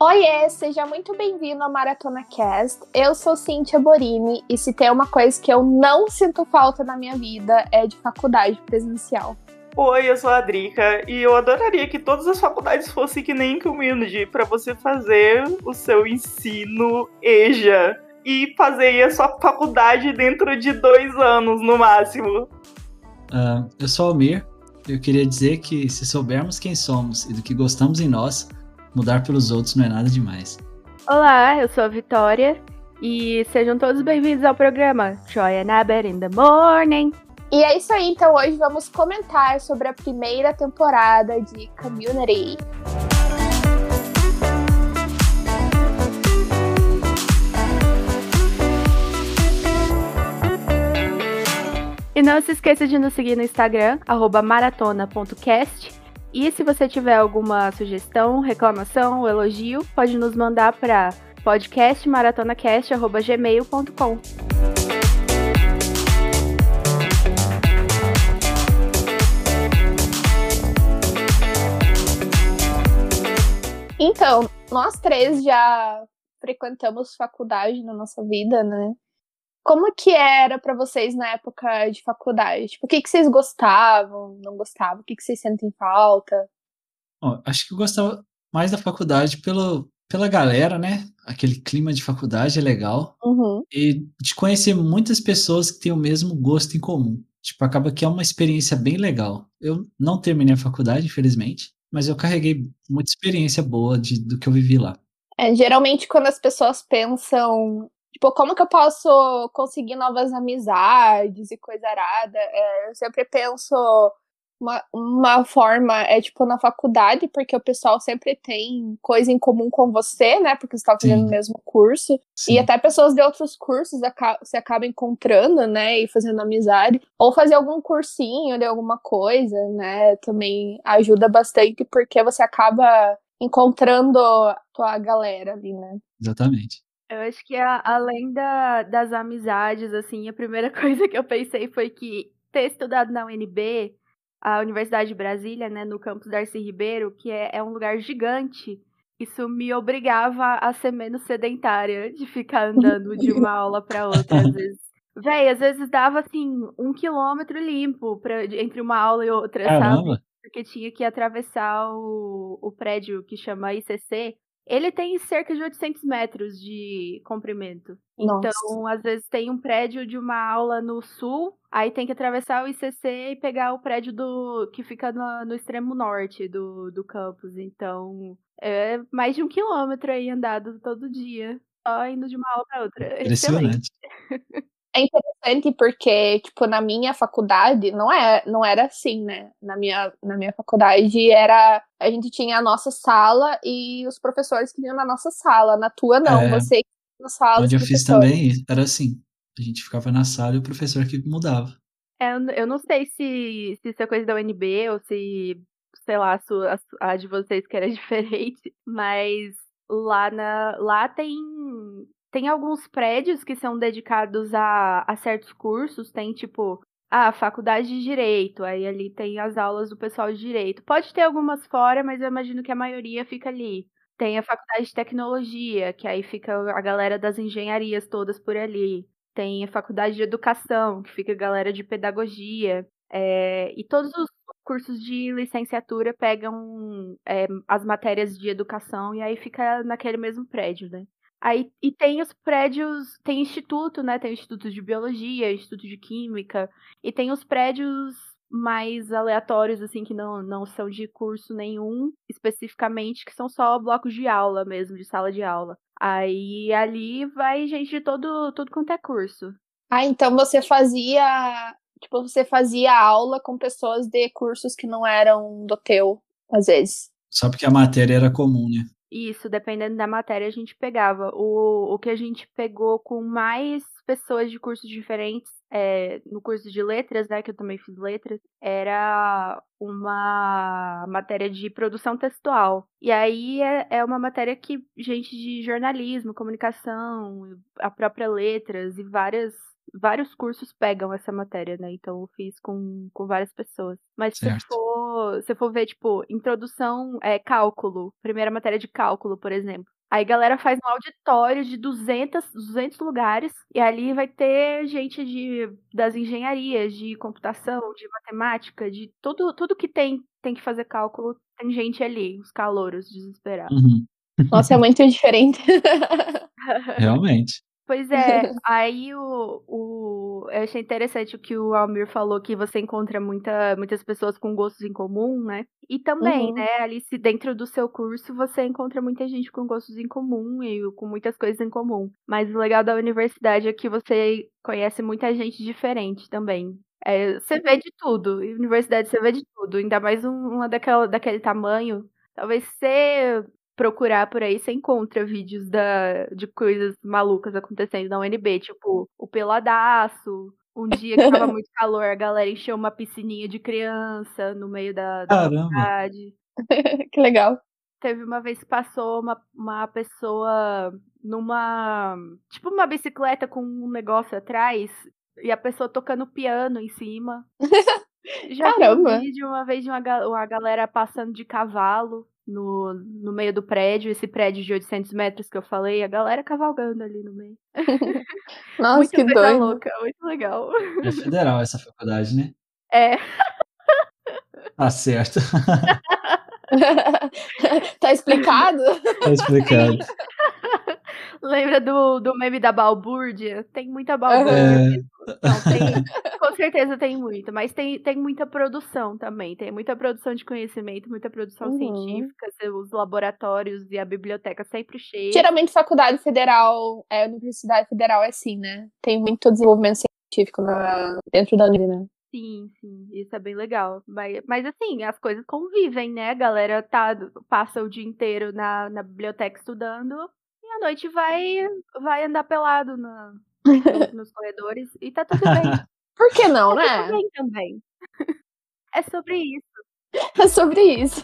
Oiê, seja muito bem-vindo ao Maratona Cast. Eu sou Cintia Borini e se tem uma coisa que eu não sinto falta na minha vida é de faculdade presencial. Oi, eu sou a Drica e eu adoraria que todas as faculdades fossem que nem Community para você fazer o seu ensino EJA e fazer a sua faculdade dentro de dois anos no máximo. Uh, eu sou Almir. Eu queria dizer que se soubermos quem somos e do que gostamos em nós, mudar pelos outros não é nada demais. Olá, eu sou a Vitória e sejam todos bem-vindos ao programa Joy and Aber in the Morning. E é isso aí, então hoje vamos comentar sobre a primeira temporada de Community. E não se esqueça de nos seguir no Instagram, maratona.cast e se você tiver alguma sugestão, reclamação, elogio, pode nos mandar para podcastmaratonacast.gmail.com. Então, nós três já frequentamos faculdade na nossa vida, né? Como que era para vocês na época de faculdade? Tipo, o que, que vocês gostavam, não gostavam? O que, que vocês sentem falta? Bom, acho que eu gostava mais da faculdade pelo, pela galera, né? Aquele clima de faculdade é legal. Uhum. E de conhecer muitas pessoas que têm o mesmo gosto em comum. Tipo, acaba que é uma experiência bem legal. Eu não terminei a faculdade, infelizmente, mas eu carreguei muita experiência boa de, do que eu vivi lá. É, geralmente, quando as pessoas pensam Tipo, como que eu posso conseguir novas amizades e coisa arada? É, eu sempre penso uma, uma forma, é tipo na faculdade, porque o pessoal sempre tem coisa em comum com você, né? Porque você tá fazendo o mesmo curso. Sim. E até pessoas de outros cursos você acaba encontrando, né? E fazendo amizade. Ou fazer algum cursinho de alguma coisa, né? Também ajuda bastante, porque você acaba encontrando a tua galera ali, né? Exatamente. Eu acho que a, além da, das amizades, assim, a primeira coisa que eu pensei foi que ter estudado na UNB, a Universidade de Brasília, né, no campus Darcy Ribeiro, que é, é um lugar gigante, isso me obrigava a ser menos sedentária, de ficar andando de uma aula para outra, às vezes. Véi, às vezes dava, assim, um quilômetro limpo pra, entre uma aula e outra, Caramba. sabe? Porque tinha que atravessar o, o prédio que chama ICC, ele tem cerca de 800 metros de comprimento. Nossa. Então, às vezes tem um prédio de uma aula no sul, aí tem que atravessar o ICC e pegar o prédio do que fica no, no extremo norte do, do campus. Então, é mais de um quilômetro aí andado todo dia, só indo de uma aula para outra. Impressionante. É interessante porque, tipo, na minha faculdade não, é, não era assim, né? Na minha, na minha faculdade era. A gente tinha a nossa sala e os professores que vinham na nossa sala. Na tua, não. É, você na sala. Onde eu fiz também era assim. A gente ficava na sala e o professor que mudava. É, eu não sei se, se isso é coisa da UNB ou se, sei lá, a, sua, a de vocês que era diferente, mas lá, na, lá tem tem alguns prédios que são dedicados a, a certos cursos, tem tipo a faculdade de direito, aí ali tem as aulas do pessoal de direito. Pode ter algumas fora, mas eu imagino que a maioria fica ali. Tem a faculdade de tecnologia, que aí fica a galera das engenharias todas por ali. Tem a faculdade de educação, que fica a galera de pedagogia. É, e todos os cursos de licenciatura pegam é, as matérias de educação e aí fica naquele mesmo prédio, né? Aí, e tem os prédios, tem instituto, né? Tem o Instituto de Biologia, Instituto de Química, e tem os prédios mais aleatórios, assim, que não, não são de curso nenhum, especificamente, que são só blocos de aula mesmo, de sala de aula. Aí ali vai gente de todo, tudo quanto é curso. Ah, então você fazia. Tipo, você fazia aula com pessoas de cursos que não eram do teu, às vezes. Só porque a matéria era comum, né? Isso, dependendo da matéria, a gente pegava. O, o que a gente pegou com mais pessoas de cursos diferentes, é, no curso de letras, né, que eu também fiz letras, era uma matéria de produção textual. E aí é, é uma matéria que gente de jornalismo, comunicação, a própria letras e várias vários cursos pegam essa matéria, né? Então eu fiz com, com várias pessoas. Mas certo. se for, se for ver, tipo, introdução, é cálculo, primeira matéria de cálculo, por exemplo. Aí a galera faz um auditório de 200, 200 lugares e ali vai ter gente de, das engenharias, de computação, de matemática, de tudo, tudo que tem tem que fazer cálculo, tem gente ali, os calouros desesperados. Uhum. Nossa, é muito diferente. Realmente. Pois é, aí o, o, eu achei interessante o que o Almir falou, que você encontra muita, muitas pessoas com gostos em comum, né? E também, uhum. né, ali se dentro do seu curso você encontra muita gente com gostos em comum e com muitas coisas em comum. Mas o legal da universidade é que você conhece muita gente diferente também. É, você vê de tudo, universidade você vê de tudo, ainda mais uma daquela, daquele tamanho. Talvez você procurar por aí, você encontra vídeos da, de coisas malucas acontecendo na UNB, tipo o peladaço. Um dia que tava muito calor, a galera encheu uma piscininha de criança no meio da, da cidade. que legal. Teve uma vez que passou uma, uma pessoa numa. Tipo uma bicicleta com um negócio atrás e a pessoa tocando piano em cima. Já Caramba. vi um vídeo uma vez de uma, uma galera passando de cavalo no, no meio do prédio, esse prédio de 800 metros que eu falei, a galera cavalgando ali no meio. Nossa, muito que doido. louca, muito legal. É federal essa faculdade, né? É. Tá certo. tá explicado? Tá explicado. Lembra do, do meme da balbúrdia? Tem muita balbúrdia. É... Não, tem, com certeza tem muito, mas tem, tem muita produção também. Tem muita produção de conhecimento, muita produção uhum. científica, os laboratórios e a biblioteca sempre cheios. Geralmente, faculdade federal, é, universidade federal é assim, né? Tem muito desenvolvimento científico na, dentro da Uni, né? Sim, sim, isso é bem legal. Mas, mas assim, as coisas convivem, né? A galera tá, passa o dia inteiro na, na biblioteca estudando à noite vai, vai andar pelado na, nos corredores e tá tudo bem. Por que não, tá né? Tudo bem também. É sobre isso. É sobre isso.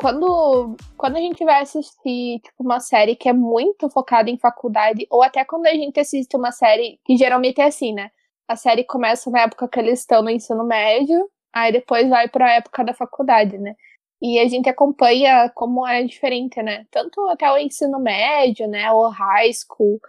quando, quando a gente vai assistir tipo, uma série que é muito focada em faculdade, ou até quando a gente assiste uma série, que geralmente é assim, né? A série começa na época que eles estão no ensino médio, aí depois vai para a época da faculdade, né? E a gente acompanha como é diferente, né? Tanto até o ensino médio, né? O high school,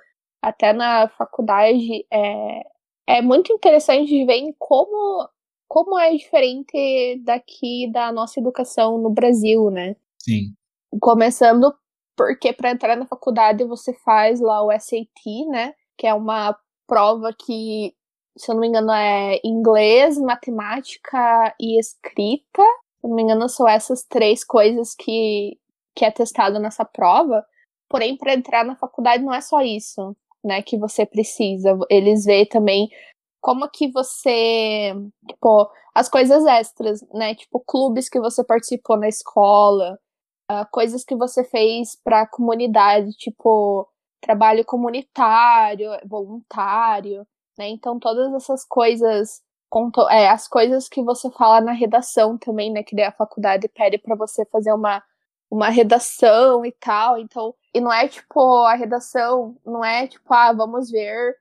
até na faculdade. É, é muito interessante de ver como como é diferente daqui da nossa educação no Brasil, né? Sim. Começando porque para entrar na faculdade você faz lá o SAT, né? Que é uma prova que, se eu não me engano, é inglês, matemática e escrita. Se eu não me engano, são essas três coisas que, que é testado nessa prova. Porém, para entrar na faculdade não é só isso, né? Que você precisa. Eles veem também como que você, tipo, as coisas extras, né? Tipo, clubes que você participou na escola, uh, coisas que você fez para a comunidade, tipo, trabalho comunitário, voluntário, né? Então, todas essas coisas, é, as coisas que você fala na redação também, né? Que a faculdade pede para você fazer uma, uma redação e tal. Então, e não é tipo, a redação, não é tipo, ah, vamos ver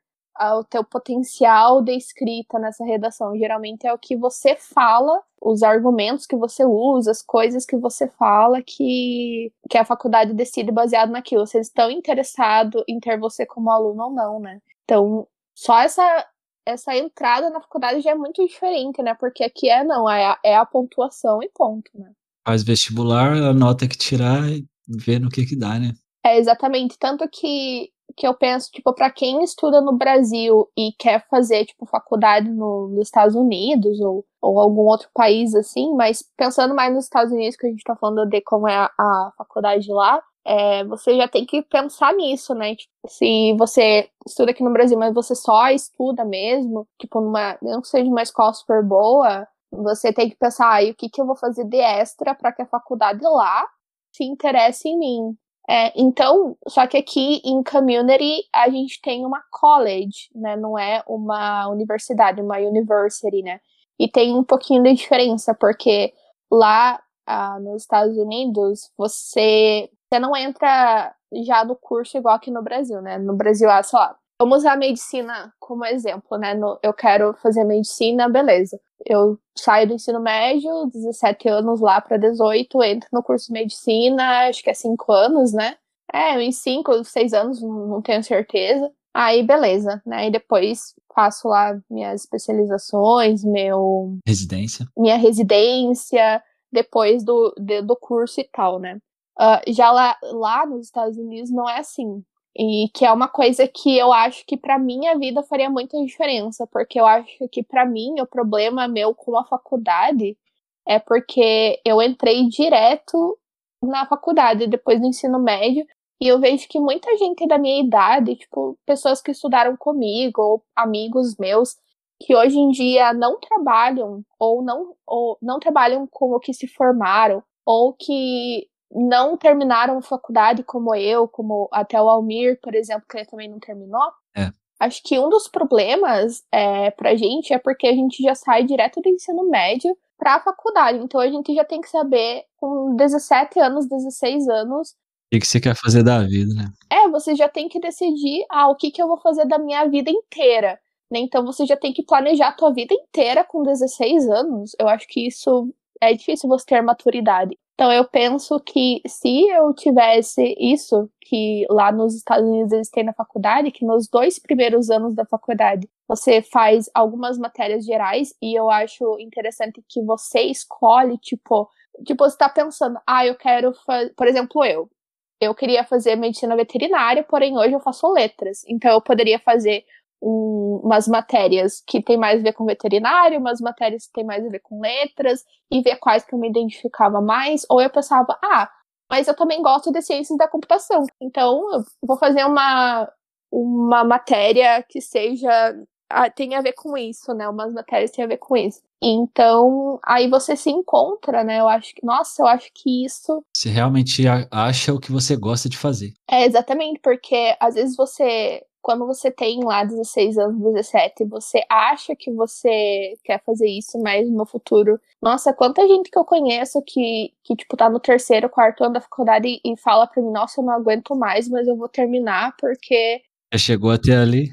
o teu potencial de escrita nessa redação. Geralmente é o que você fala, os argumentos que você usa, as coisas que você fala que, que a faculdade decide baseado naquilo. Eles estão interessados em ter você como aluno ou não, né? Então, só essa essa entrada na faculdade já é muito diferente, né? Porque aqui é não, é a, é a pontuação e ponto, né? Faz vestibular, a nota que tirar e vê no que que dá, né? É, exatamente. Tanto que que eu penso, tipo, para quem estuda no Brasil e quer fazer, tipo, faculdade no, nos Estados Unidos ou, ou algum outro país assim, mas pensando mais nos Estados Unidos, que a gente tá falando de como é a, a faculdade lá, é, você já tem que pensar nisso, né? Tipo, se você estuda aqui no Brasil, mas você só estuda mesmo, tipo, numa, não que seja uma escola super boa, você tem que pensar, ah, o que, que eu vou fazer de extra para que a faculdade lá se interesse em mim. É, então, só que aqui em community a gente tem uma college, né? Não é uma universidade, uma university, né? E tem um pouquinho de diferença, porque lá ah, nos Estados Unidos você, você não entra já no curso igual aqui no Brasil, né? No Brasil, ah, só vamos usar a medicina como exemplo, né? No, eu quero fazer medicina, beleza. Eu saio do ensino médio, 17 anos lá para 18, entro no curso de medicina, acho que é 5 anos, né? É, em 5, 6 anos, não tenho certeza. Aí, beleza, né? E depois faço lá minhas especializações, meu. Residência. Minha residência, depois do, de, do curso e tal, né? Uh, já lá, lá nos Estados Unidos não é assim. E que é uma coisa que eu acho que para minha vida faria muita diferença, porque eu acho que para mim o problema meu com a faculdade é porque eu entrei direto na faculdade depois do ensino médio e eu vejo que muita gente da minha idade, tipo, pessoas que estudaram comigo ou amigos meus que hoje em dia não trabalham ou não ou não trabalham com o que se formaram ou que não terminaram a faculdade como eu, como até o Almir, por exemplo, que ele também não terminou. É. Acho que um dos problemas é, pra gente é porque a gente já sai direto do ensino médio pra faculdade. Então a gente já tem que saber, com 17 anos, 16 anos. O que, que você quer fazer da vida, né? É, você já tem que decidir ah, o que, que eu vou fazer da minha vida inteira. Né? Então você já tem que planejar a tua vida inteira com 16 anos. Eu acho que isso é difícil você ter maturidade. Então eu penso que se eu tivesse isso que lá nos Estados Unidos eles têm na faculdade, que nos dois primeiros anos da faculdade você faz algumas matérias gerais e eu acho interessante que você escolhe, tipo, tipo você tá pensando, ah, eu quero por exemplo, eu, eu queria fazer medicina veterinária, porém hoje eu faço letras, então eu poderia fazer um, umas matérias que tem mais a ver com veterinário, umas matérias que tem mais a ver com letras, e ver quais que eu me identificava mais, ou eu pensava, ah, mas eu também gosto de ciências da computação, então eu vou fazer uma, uma matéria que seja ah, tem a ver com isso, né? Umas matérias têm a ver com isso. Então, aí você se encontra, né? Eu acho que, nossa, eu acho que isso. Você realmente acha o que você gosta de fazer. É, exatamente, porque às vezes você quando você tem lá 16 anos, 17, você acha que você quer fazer isso, mas no futuro. Nossa, quanta gente que eu conheço que, que tipo, tá no terceiro, quarto ano da faculdade e, e fala pra mim, nossa, eu não aguento mais, mas eu vou terminar porque. Já chegou até ali?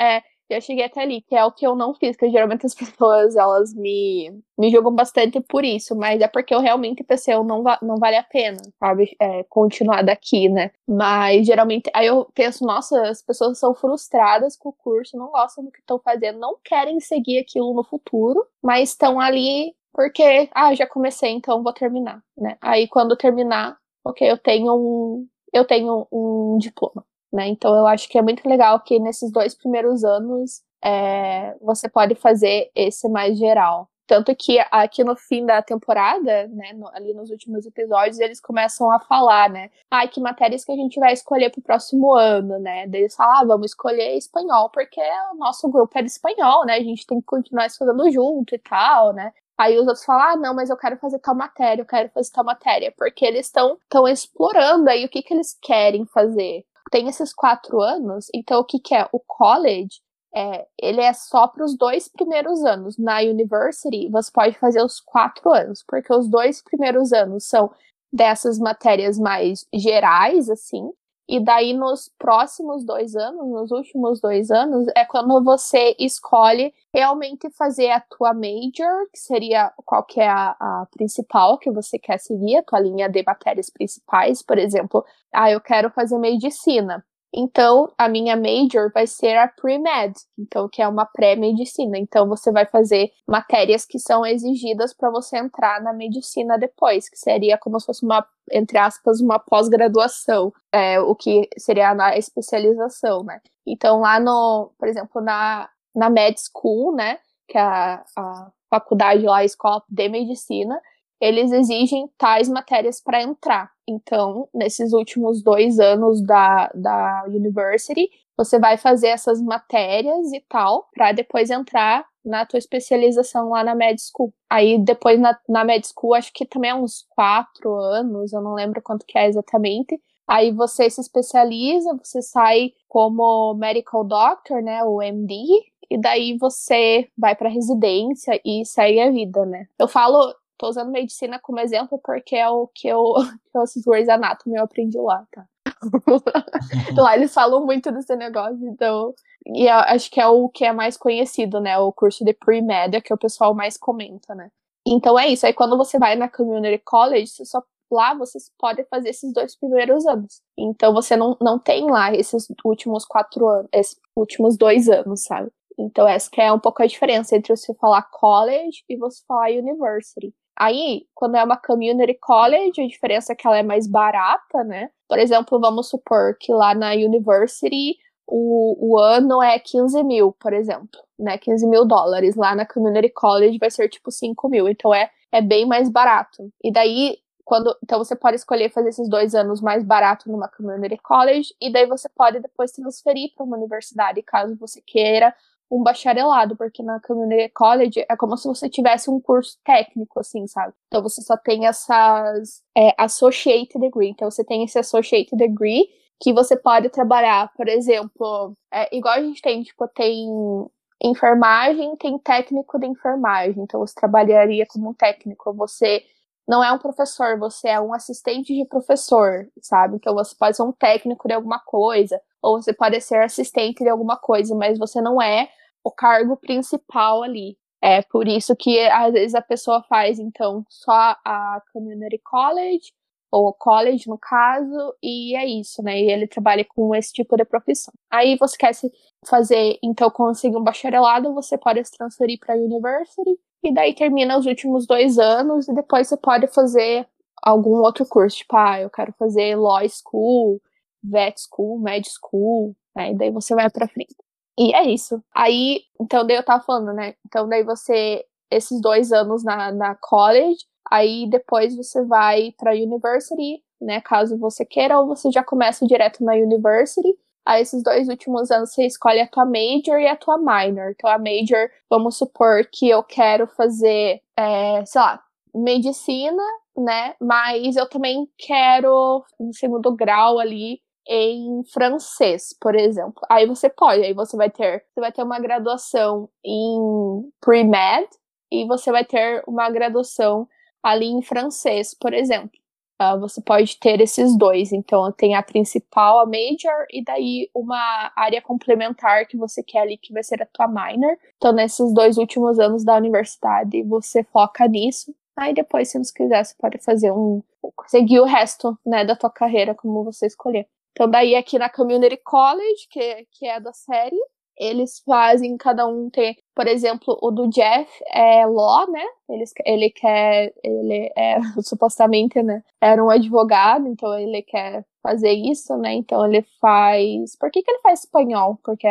É, eu cheguei até ali, que é o que eu não fiz, que geralmente as pessoas, elas me, me julgam bastante por isso, mas é porque eu realmente pensei, eu não, va não vale a pena, sabe, é, continuar daqui, né, mas geralmente, aí eu penso, nossa, as pessoas são frustradas com o curso, não gostam do que estão fazendo, não querem seguir aquilo no futuro, mas estão ali porque, ah, já comecei, então vou terminar, né, aí quando terminar, ok, eu tenho um, eu tenho um diploma. Né? Então eu acho que é muito legal que nesses dois primeiros anos é, você pode fazer esse mais geral. Tanto que aqui no fim da temporada, né, no, ali nos últimos episódios, eles começam a falar, né? Ai, que matérias que a gente vai escolher pro próximo ano, né? Daí eles falam, ah, vamos escolher espanhol, porque o nosso grupo é de espanhol, né? A gente tem que continuar estudando junto e tal, né? Aí os outros falam, ah, não, mas eu quero fazer tal matéria, eu quero fazer tal matéria, porque eles estão explorando aí o que, que eles querem fazer tem esses quatro anos, então o que, que é? O college, é, ele é só para os dois primeiros anos. Na university, você pode fazer os quatro anos, porque os dois primeiros anos são dessas matérias mais gerais, assim, e daí, nos próximos dois anos, nos últimos dois anos, é quando você escolhe realmente fazer a tua major, que seria qual que é a, a principal que você quer seguir, a tua linha de matérias principais. Por exemplo, ah, eu quero fazer medicina. Então, a minha major vai ser a pre-med, então que é uma pré-medicina. Então, você vai fazer matérias que são exigidas para você entrar na medicina depois, que seria como se fosse uma, entre aspas, uma pós-graduação, é, o que seria na especialização, né? Então, lá no, por exemplo, na, na med school, né, que é a, a faculdade lá, a escola de medicina, eles exigem tais matérias para entrar. Então, nesses últimos dois anos da, da university, você vai fazer essas matérias e tal, para depois entrar na tua especialização lá na med school. Aí depois na, na med school, acho que também é uns quatro anos, eu não lembro quanto que é exatamente. Aí você se especializa, você sai como medical doctor, né, o MD, e daí você vai para residência e segue a vida, né? Eu falo, tô usando medicina como exemplo porque é o que eu, que eu assisto Grey's Anatomy, eu aprendi lá, tá? lá eles falam muito desse negócio, então. E acho que é o que é mais conhecido, né? O curso de pre-med, que o pessoal mais comenta, né? Então é isso. Aí quando você vai na community college, só lá você pode fazer esses dois primeiros anos. Então você não, não tem lá esses últimos quatro anos, esses últimos dois anos, sabe? Então essa que é um pouco a diferença entre você falar college e você falar university. Aí, quando é uma community college, a diferença é que ela é mais barata, né? Por exemplo, vamos supor que lá na university o, o ano é 15 mil, por exemplo, né? 15 mil dólares. Lá na community college vai ser tipo 5 mil. Então é, é bem mais barato. E daí, quando. Então você pode escolher fazer esses dois anos mais barato numa community college, e daí você pode depois transferir para uma universidade, caso você queira um bacharelado, porque na community college é como se você tivesse um curso técnico, assim, sabe? Então você só tem essas é, associate degree. Então você tem esse associate degree que você pode trabalhar, por exemplo, é, igual a gente tem, tipo, tem enfermagem, tem técnico de enfermagem. Então você trabalharia como técnico. Você não é um professor, você é um assistente de professor, sabe? Então você pode ser um técnico de alguma coisa, ou você pode ser assistente de alguma coisa, mas você não é o cargo principal ali. É por isso que às vezes a pessoa faz, então, só a community college, ou college no caso, e é isso, né? E ele trabalha com esse tipo de profissão. Aí você quer se fazer, então, conseguir um bacharelado, você pode se transferir para a university, e daí termina os últimos dois anos, e depois você pode fazer algum outro curso, tipo, ah, eu quero fazer law school, vet school, med school, né? E daí você vai para frente. E é isso. Aí, então daí eu tava falando, né? Então daí você, esses dois anos na, na college, aí depois você vai pra university, né? Caso você queira, ou você já começa direto na university. Aí esses dois últimos anos você escolhe a tua major e a tua minor. Então a major, vamos supor que eu quero fazer, é, sei lá, medicina, né? Mas eu também quero, no segundo grau ali, em francês, por exemplo. Aí você pode, aí você vai ter, você vai ter uma graduação em pre-med e você vai ter uma graduação ali em francês, por exemplo. Uh, você pode ter esses dois. Então, tem a principal, a major, e daí uma área complementar que você quer ali, que vai ser a tua minor. Então, nesses dois últimos anos da universidade, você foca nisso. Aí depois, se você quiser, você pode fazer um. seguir o resto, né, da tua carreira, como você escolher. Então, daí aqui na Community College, que, que é da série, eles fazem, cada um tem, por exemplo, o do Jeff é law, né? Ele, ele quer, ele é supostamente, né? Era um advogado, então ele quer fazer isso, né? Então ele faz. Por que, que ele faz espanhol? Porque.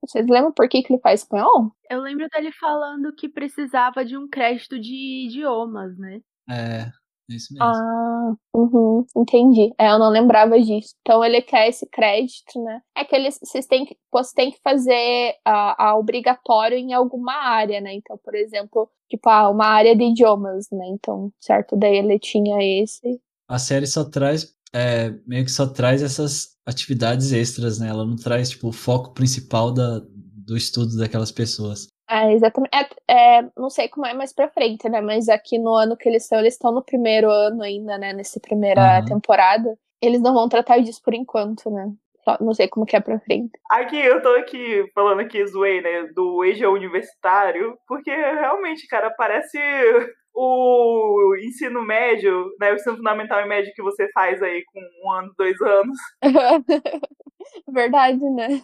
Vocês lembram por que, que ele faz espanhol? Eu lembro dele falando que precisava de um crédito de idiomas, né? É. É isso mesmo. Ah, uhum, entendi. É, eu não lembrava disso. Então ele quer esse crédito, né? É que eles, vocês têm que, você tem que fazer a, a obrigatório em alguma área, né? Então, por exemplo, tipo, ah, uma área de idiomas, né? Então, certo, daí ele tinha esse. A série só traz, é, meio que só traz essas atividades extras, né? Ela não traz, tipo, o foco principal da, do estudo daquelas pessoas. É, exatamente. É, é, não sei como é mais pra frente, né? Mas aqui no ano que eles estão, eles estão no primeiro ano ainda, né? Nessa primeira uhum. temporada. Eles não vão tratar disso por enquanto, né? Só, não sei como que é pra frente. Aqui, eu tô aqui falando aqui, zoei, né? Do EJA universitário, porque realmente, cara, parece o ensino médio, né? O ensino fundamental e médio que você faz aí com um ano, dois anos. Verdade, né?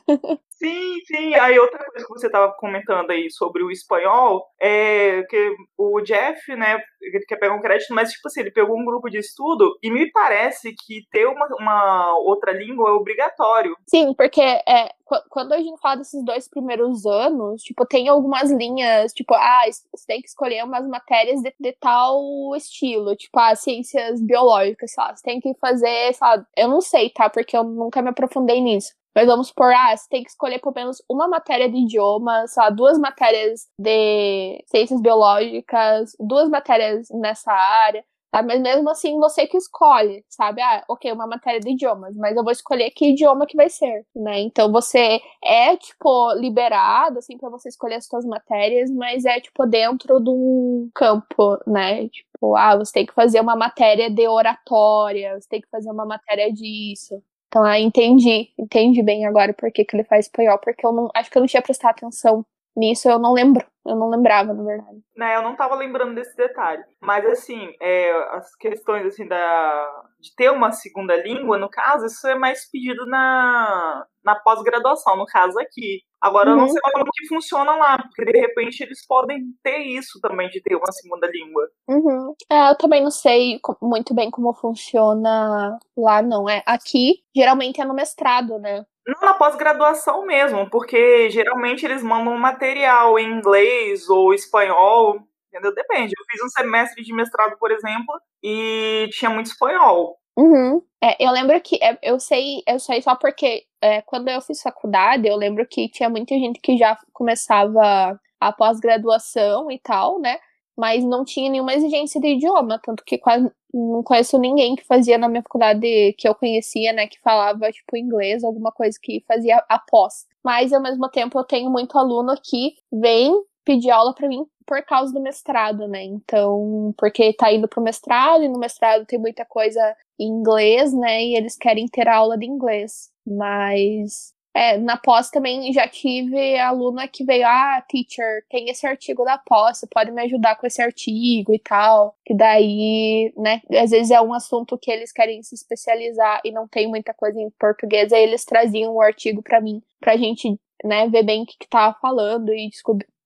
Sim, sim. Aí outra coisa que você estava comentando aí sobre o espanhol é que o Jeff, né, ele quer pegar um crédito, mas tipo assim, ele pegou um grupo de estudo e me parece que ter uma, uma outra língua é obrigatório. Sim, porque é, quando a gente fala desses dois primeiros anos, tipo, tem algumas linhas, tipo, ah, você tem que escolher umas matérias de, de tal estilo, tipo, ah, ciências biológicas, sei lá, você tem que fazer, sei lá, eu não sei, tá? Porque eu nunca me aprofundei nisso. Mas vamos supor, ah, você tem que escolher pelo menos uma matéria de idioma, sei lá, duas matérias de ciências biológicas, duas matérias nessa área. Sabe? Mas mesmo assim, você que escolhe, sabe? Ah, ok, uma matéria de idiomas, mas eu vou escolher que idioma que vai ser, né? Então você é, tipo, liberado, assim, para você escolher as suas matérias, mas é, tipo, dentro de um campo, né? Tipo, ah, você tem que fazer uma matéria de oratória, você tem que fazer uma matéria disso. Então, ah, entendi, entendi bem agora por que, que ele faz espanhol, porque eu não acho que eu não tinha prestado atenção nisso, eu não lembro. Eu não lembrava, na verdade. Né, eu não tava lembrando desse detalhe. Mas, assim, é, as questões, assim, da, de ter uma segunda língua, no caso, isso é mais pedido na, na pós-graduação, no caso aqui. Agora, uhum. eu não uhum. sei como que funciona lá, porque de repente eles podem ter isso também, de ter uma segunda língua. Uhum. É, eu também não sei muito bem como funciona lá, não. É, aqui, geralmente é no mestrado, né? Não, na pós-graduação mesmo, porque geralmente eles mandam material em inglês ou espanhol, entendeu? Depende. Eu fiz um semestre de mestrado, por exemplo, e tinha muito espanhol. Uhum. É, eu lembro que é, eu sei, eu sei só porque é, quando eu fiz faculdade, eu lembro que tinha muita gente que já começava a pós-graduação e tal, né? Mas não tinha nenhuma exigência de idioma, tanto que quase não conheço ninguém que fazia na minha faculdade que eu conhecia, né, que falava, tipo, inglês, alguma coisa que fazia após. Mas, ao mesmo tempo, eu tenho muito aluno que vem pedir aula para mim por causa do mestrado, né? Então, porque tá indo pro mestrado e no mestrado tem muita coisa em inglês, né? E eles querem ter aula de inglês. Mas é, na pós também já tive aluna que veio, ah, teacher, tem esse artigo da pós, você pode me ajudar com esse artigo e tal. Que daí, né, às vezes é um assunto que eles querem se especializar e não tem muita coisa em português, aí eles traziam o artigo para mim, pra gente, né, ver bem o que, que tava falando e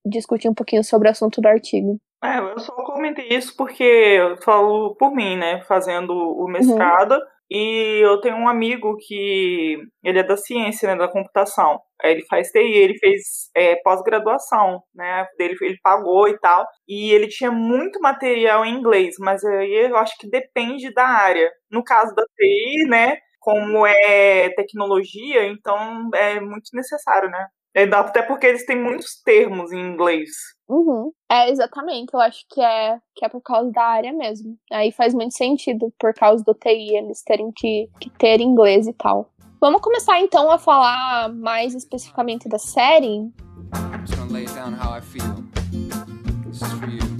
discutir um pouquinho sobre o assunto do artigo. É, eu só comentei isso porque eu falo por mim, né, fazendo o mestrado. Uhum. E eu tenho um amigo que ele é da ciência, né, da computação. Ele faz TI, ele fez é, pós-graduação, né? Dele, ele pagou e tal. E ele tinha muito material em inglês, mas aí eu acho que depende da área. No caso da TI, né? Como é tecnologia, então é muito necessário, né? É, até porque eles têm muitos termos em inglês. Uhum. É, exatamente. Eu acho que é, que é por causa da área mesmo. Aí faz muito sentido, por causa do TI, eles terem que, que ter inglês e tal. Vamos começar então a falar mais especificamente da série. I'm just gonna lay down how I feel. This is for you.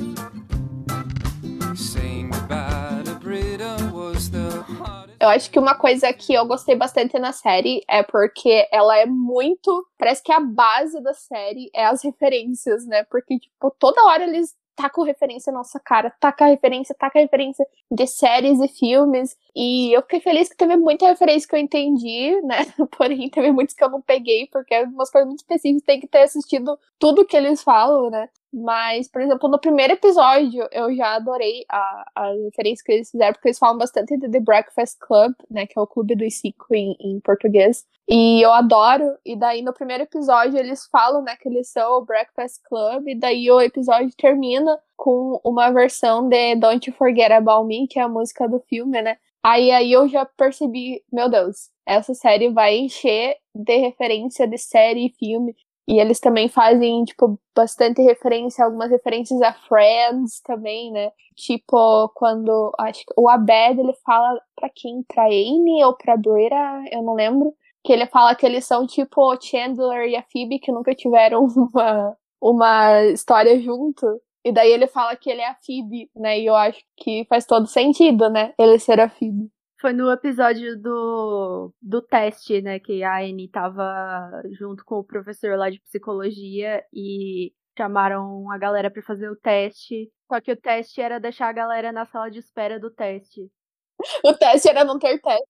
Eu acho que uma coisa que eu gostei bastante na série é porque ela é muito. Parece que a base da série é as referências, né? Porque, tipo, toda hora eles tacam referência na nossa cara, taca referência, taca referência de séries e filmes. E eu fiquei feliz que teve muita referência que eu entendi, né? Porém, teve muitas que eu não peguei, porque é umas coisas muito específicas, tem que ter assistido tudo que eles falam, né? Mas, por exemplo, no primeiro episódio, eu já adorei a, a referência que eles fizeram, porque eles falam bastante de The Breakfast Club, né? Que é o clube dos cinco em, em português. E eu adoro. E daí, no primeiro episódio, eles falam, né, que eles são o Breakfast Club. E daí o episódio termina com uma versão de Don't Forget About Me, que é a música do filme, né? Aí, aí eu já percebi, meu Deus, essa série vai encher de referência de série e filme. E eles também fazem, tipo, bastante referência, algumas referências a Friends também, né? Tipo, quando acho que o Abed ele fala pra quem? Pra Amy ou pra Brita? Eu não lembro. Que ele fala que eles são tipo o Chandler e a Phoebe que nunca tiveram uma, uma história junto. E daí ele fala que ele é a Phoebe, né? E eu acho que faz todo sentido, né? Ele ser a Phoebe. Foi no episódio do, do teste, né? Que a Annie tava junto com o professor lá de psicologia e chamaram a galera para fazer o teste. Só que o teste era deixar a galera na sala de espera do teste. O teste era não ter teste.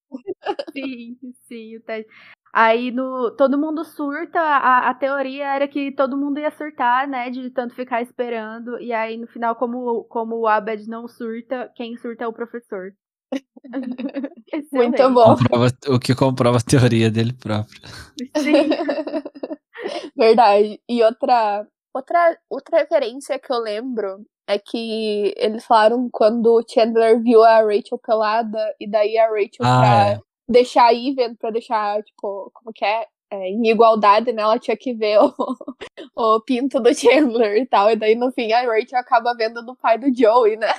Sim, sim, o teste. Aí no, todo mundo surta, a, a teoria era que todo mundo ia surtar, né? De tanto ficar esperando. E aí, no final, como, como o Abed não surta, quem surta é o professor. Muito bom. Comprova, o que comprova a teoria dele próprio. Sim. Verdade. E outra, outra, outra referência que eu lembro é que eles falaram quando o Chandler viu a Rachel pelada, e daí a Rachel Ah, pra é. deixar a Even, pra deixar, tipo, como que é? É, em igualdade, né? Ela tinha que ver o, o pinto do Chandler e tal. E daí, no fim, a Rachel acaba vendo do pai do Joey, né?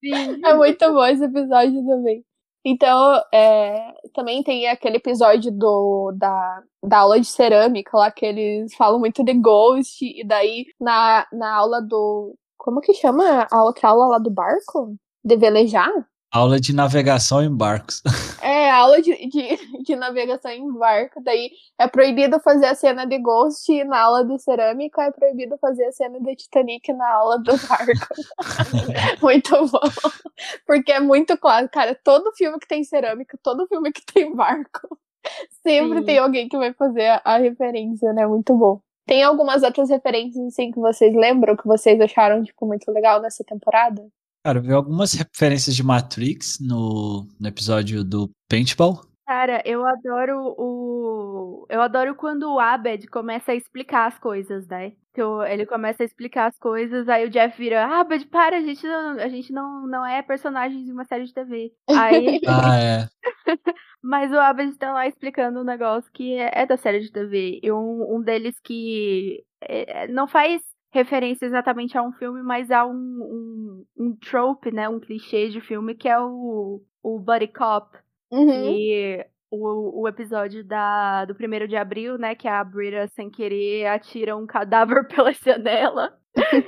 Sim. É muito bom esse episódio também. Então, é, também tem aquele episódio do, da, da aula de cerâmica lá, que eles falam muito de Ghost, e daí na, na aula do. Como que chama a outra aula lá do barco? De velejar? Aula de navegação em barcos. É, aula de, de, de navegação em barco. Daí é proibido fazer a cena de Ghost na aula de cerâmica, é proibido fazer a cena de Titanic na aula do barco. muito bom. Porque é muito claro, cara, todo filme que tem cerâmica, todo filme que tem barco, sempre Sim. tem alguém que vai fazer a, a referência, né? Muito bom. Tem algumas outras referências, assim, que vocês lembram, que vocês acharam, tipo, muito legal nessa temporada? Cara, eu vi algumas referências de Matrix no, no episódio do Paintball. Cara, eu adoro o. Eu adoro quando o Abed começa a explicar as coisas, né? Que o- ele começa a explicar as coisas, aí o Jeff vira, Abed, para, a gente não, a gente não, não é personagem de uma série de TV. Aí, Ah, é. mas o Abed tá lá explicando um negócio que é, é da série de TV. E um, um deles que é, não faz referência exatamente a um filme, mas a um, um, um trope, né? Um clichê de filme que é o, o Buddy Cop. Uhum. E o, o episódio da, do primeiro de abril, né? Que a Brita, sem querer, atira um cadáver pela janela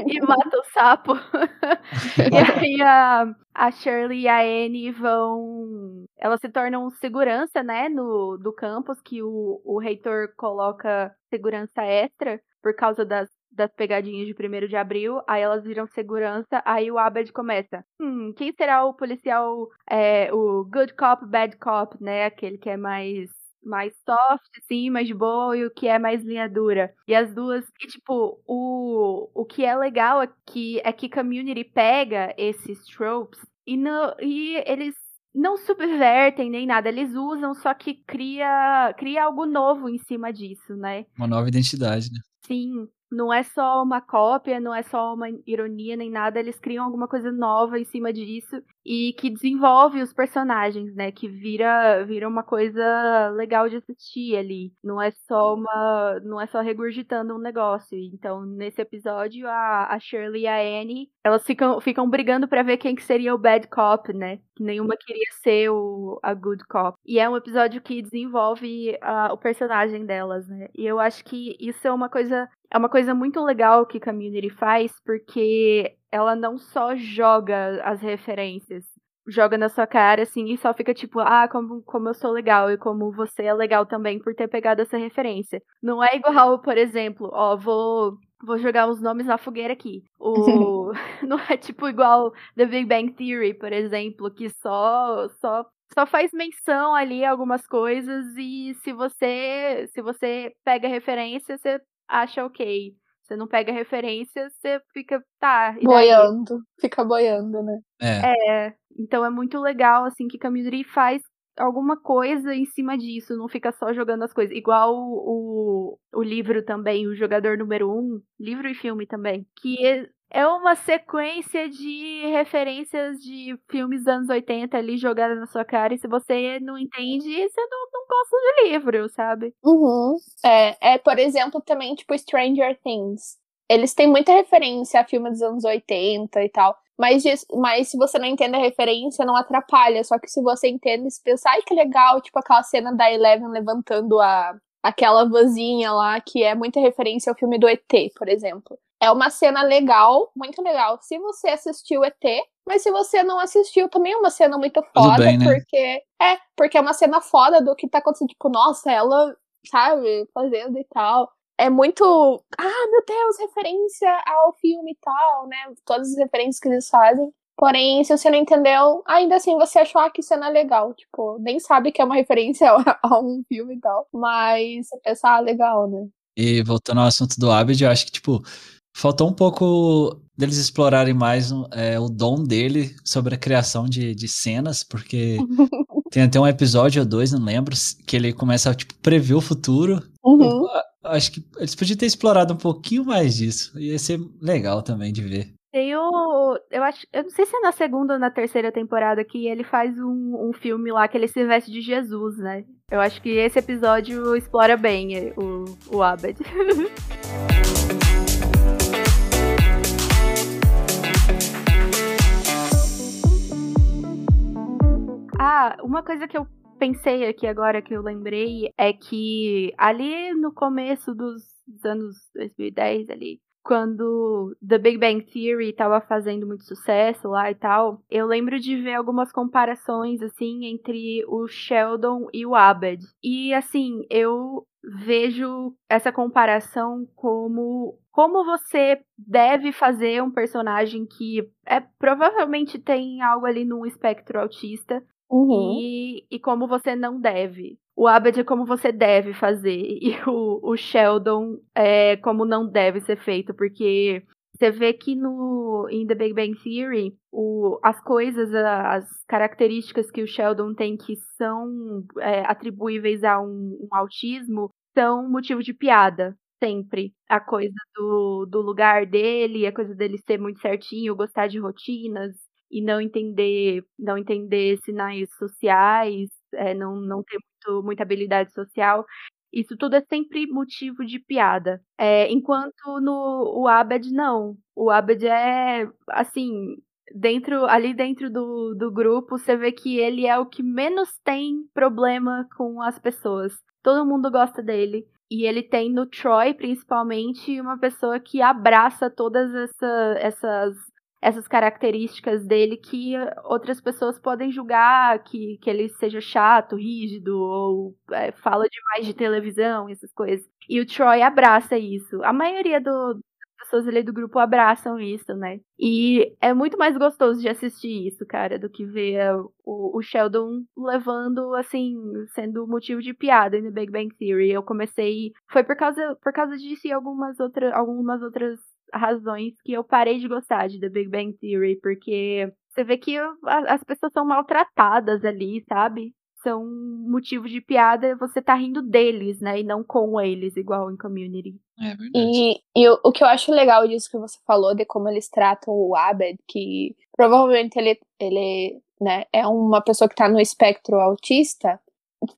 e mata o sapo. e aí a, a Shirley e a Annie vão. Elas se tornam segurança, né? No, do campus, que o, o reitor coloca segurança extra por causa das, das pegadinhas de primeiro de abril. Aí elas viram segurança. Aí o Abed começa. Hum, quem será o policial é, o good cop, bad cop, né? Aquele que é mais mais soft, assim, mais de boa, e o que é mais linha dura. E as duas, e tipo, o, o que é legal aqui é que Community pega esses tropes e, não, e eles não subvertem nem nada, eles usam, só que cria, cria algo novo em cima disso, né? Uma nova identidade, né? Sim, não é só uma cópia, não é só uma ironia nem nada, eles criam alguma coisa nova em cima disso e que desenvolve os personagens, né? Que vira, vira uma coisa legal de assistir ali. Não é só uma. Não é só regurgitando um negócio. Então, nesse episódio, a, a Shirley e a Annie, elas ficam, ficam brigando pra ver quem que seria o bad cop, né? Nenhuma queria ser o, a good cop. E é um episódio que desenvolve ah, o personagem delas, né? E eu acho que isso é uma coisa é uma coisa muito legal que Community faz, porque ela não só joga as referências, joga na sua cara, assim, e só fica tipo, ah, como, como eu sou legal e como você é legal também por ter pegado essa referência. Não é igual, por exemplo, ó, vou. Vou jogar os nomes na fogueira aqui. O... não é tipo igual The Big Bang Theory, por exemplo, que só, só só faz menção ali a algumas coisas e se você se você pega referência, você acha ok. Você não pega referência, você fica, tá. Boiando. Fica boiando, né? É. É, então é muito legal, assim, que Community faz alguma coisa em cima disso, não fica só jogando as coisas. Igual o, o, o livro também, o Jogador Número 1, um, livro e filme também, que é- uma sequência de referências de filmes dos anos 80 ali jogadas na sua cara, e se você não entende, você não, não gosta do livro, sabe? Uhum. É, é, por exemplo, também, tipo, Stranger Things. Eles têm muita referência a filme dos anos 80 e tal. Mas, mas se você não entende a referência, não atrapalha. Só que se você entende, se pensa, ai que legal, tipo aquela cena da Eleven levantando a, aquela vozinha lá, que é muita referência ao filme do ET, por exemplo. É uma cena legal, muito legal. Se você assistiu ET, mas se você não assistiu, também é uma cena muito foda, bem, né? porque. É, porque é uma cena foda do que tá acontecendo. Tipo, nossa, ela, sabe, fazendo e tal. É muito. Ah, meu Deus, referência ao filme e tal, né? Todas as referências que eles fazem. Porém, se você não entendeu, ainda assim você achou ah, que cena legal. Tipo, nem sabe que é uma referência a, um filme e tal. Mas você pensa, ah, legal, né? E voltando ao assunto do Abed, eu acho que, tipo, faltou um pouco deles explorarem mais é, o dom dele sobre a criação de, de cenas, porque tem até um episódio ou dois, não lembro, que ele começa a, tipo, prever o futuro. Uhum. Eu, acho que eles podiam ter explorado um pouquinho mais disso. Ia ser legal também de ver. Tem o. Eu acho. Eu não sei se é na segunda ou na terceira temporada que ele faz um, um filme lá que ele se veste de Jesus, né? Eu acho que esse episódio explora bem eh, o, o Abed. ah, uma coisa que eu pensei aqui agora que eu lembrei é que ali no começo dos anos 2010 ali, quando The Big Bang Theory estava fazendo muito sucesso lá e tal, eu lembro de ver algumas comparações assim entre o Sheldon e o Abed. E assim, eu vejo essa comparação como como você deve fazer um personagem que é provavelmente tem algo ali no espectro autista Uhum. e, e como você não deve. O Abed é como você deve fazer, e o, o Sheldon é como não deve ser feito, porque você vê que no em The Big Bang Theory, o, as coisas, as características que o Sheldon tem que são é, atribuíveis a um, um, autismo são motivo de piada. Sempre. A coisa do, do lugar dele, a coisa dele ser muito certinho, gostar de rotinas, e não entender não entender sinais sociais, é, não, não ter muito, muita habilidade social. Isso tudo é sempre motivo de piada. É, enquanto no o Abed não. O Abed é assim, dentro ali dentro do, do grupo, você vê que ele é o que menos tem problema com as pessoas. Todo mundo gosta dele. E ele tem no Troy, principalmente, uma pessoa que abraça todas essa, essas essas características dele que outras pessoas podem julgar que, que ele seja chato, rígido, ou é, fala demais de televisão, essas coisas. E o Troy abraça isso. A maioria do, das pessoas ali do grupo abraçam isso, né? E é muito mais gostoso de assistir isso, cara, do que ver o, o Sheldon levando, assim, sendo motivo de piada no Big Bang Theory. Eu comecei. Foi por causa, por causa disso e algumas, outra, algumas outras razões que eu parei de gostar de The Big Bang Theory, porque você vê que as pessoas são maltratadas ali, sabe? São motivo de piada, você tá rindo deles, né? E não com eles, igual em community. É verdade. E, e o, o que eu acho legal disso que você falou, de como eles tratam o Abed, que provavelmente ele, ele né, é uma pessoa que tá no espectro autista,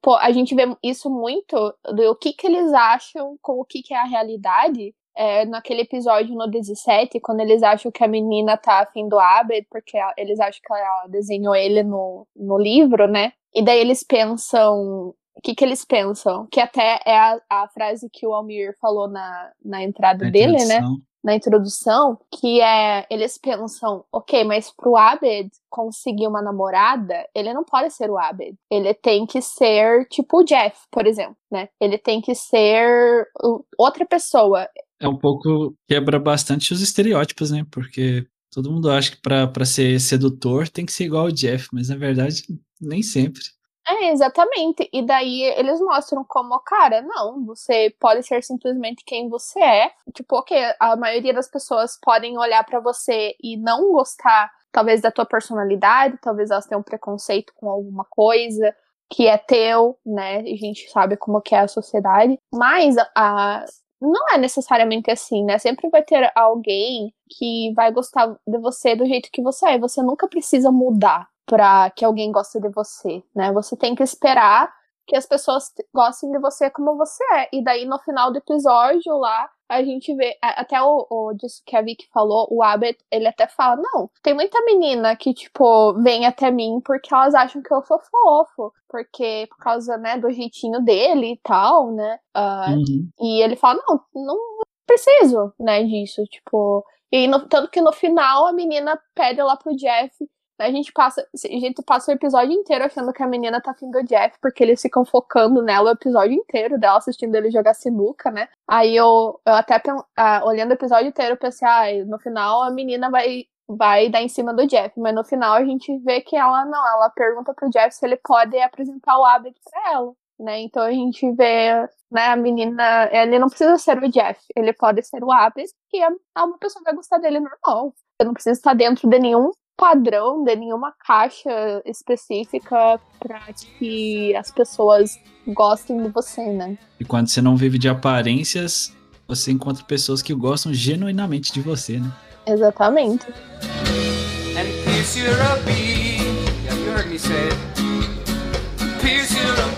Pô, a gente vê isso muito do que, que eles acham com o que, que é a realidade é, naquele episódio no 17, quando eles acham que a menina tá afim do Abed, porque eles acham que ela desenhou ele no, no livro, né? E daí eles pensam. O que, que eles pensam? Que até é a, a frase que o Almir falou na, na entrada dele, né? na introdução, que é eles pensam, ok, mas pro Abed conseguir uma namorada, ele não pode ser o Abed. Ele tem que ser tipo o Jeff, por exemplo, né? Ele tem que ser outra pessoa é um pouco quebra bastante os estereótipos, né? Porque todo mundo acha que para ser sedutor tem que ser igual o Jeff, mas na verdade nem sempre. É, exatamente. E daí eles mostram como, cara, não, você pode ser simplesmente quem você é. Tipo, ok, a maioria das pessoas podem olhar para você e não gostar, talvez, da tua personalidade, talvez elas tenham preconceito com alguma coisa que é teu, né? A gente sabe como que é a sociedade. Mas a, não é necessariamente assim, né? Sempre vai ter alguém que vai gostar de você do jeito que você é. Você nunca precisa mudar para que alguém goste de você, né? Você tem que esperar que as pessoas gostem de você como você é. E daí no final do episódio lá, a gente vê, até o, o disso que a Vicky falou, o Abed, ele até fala, não, tem muita menina que, tipo, vem até mim porque elas acham que eu sou fofo, porque por causa, né, do jeitinho dele e tal, né, uh, uhum. e ele fala, não, não preciso, né, disso, tipo, e no, tanto que no final a menina pede lá pro Jeff a gente passa, a gente passa o episódio inteiro achando que a menina tá afim do Jeff, porque eles ficam focando nela o episódio inteiro, dela assistindo ele jogar sinuca, né? Aí eu, eu até, olhando o episódio inteiro, pensei, ah, no final a menina vai vai dar em cima do Jeff. Mas no final a gente vê que ela não, ela pergunta pro Jeff se ele pode apresentar o Abed pra ela. Né? Então a gente vê, né, a menina, ele não precisa ser o Jeff, ele pode ser o Abed, que é uma pessoa vai gostar dele normal. Você não precisa estar dentro de nenhum padrão, de nenhuma caixa específica para que as pessoas gostem de você, né? E quando você não vive de aparências, você encontra pessoas que gostam genuinamente de você, né? Exatamente. And pierce your yeah, you heard me say it. Pierce your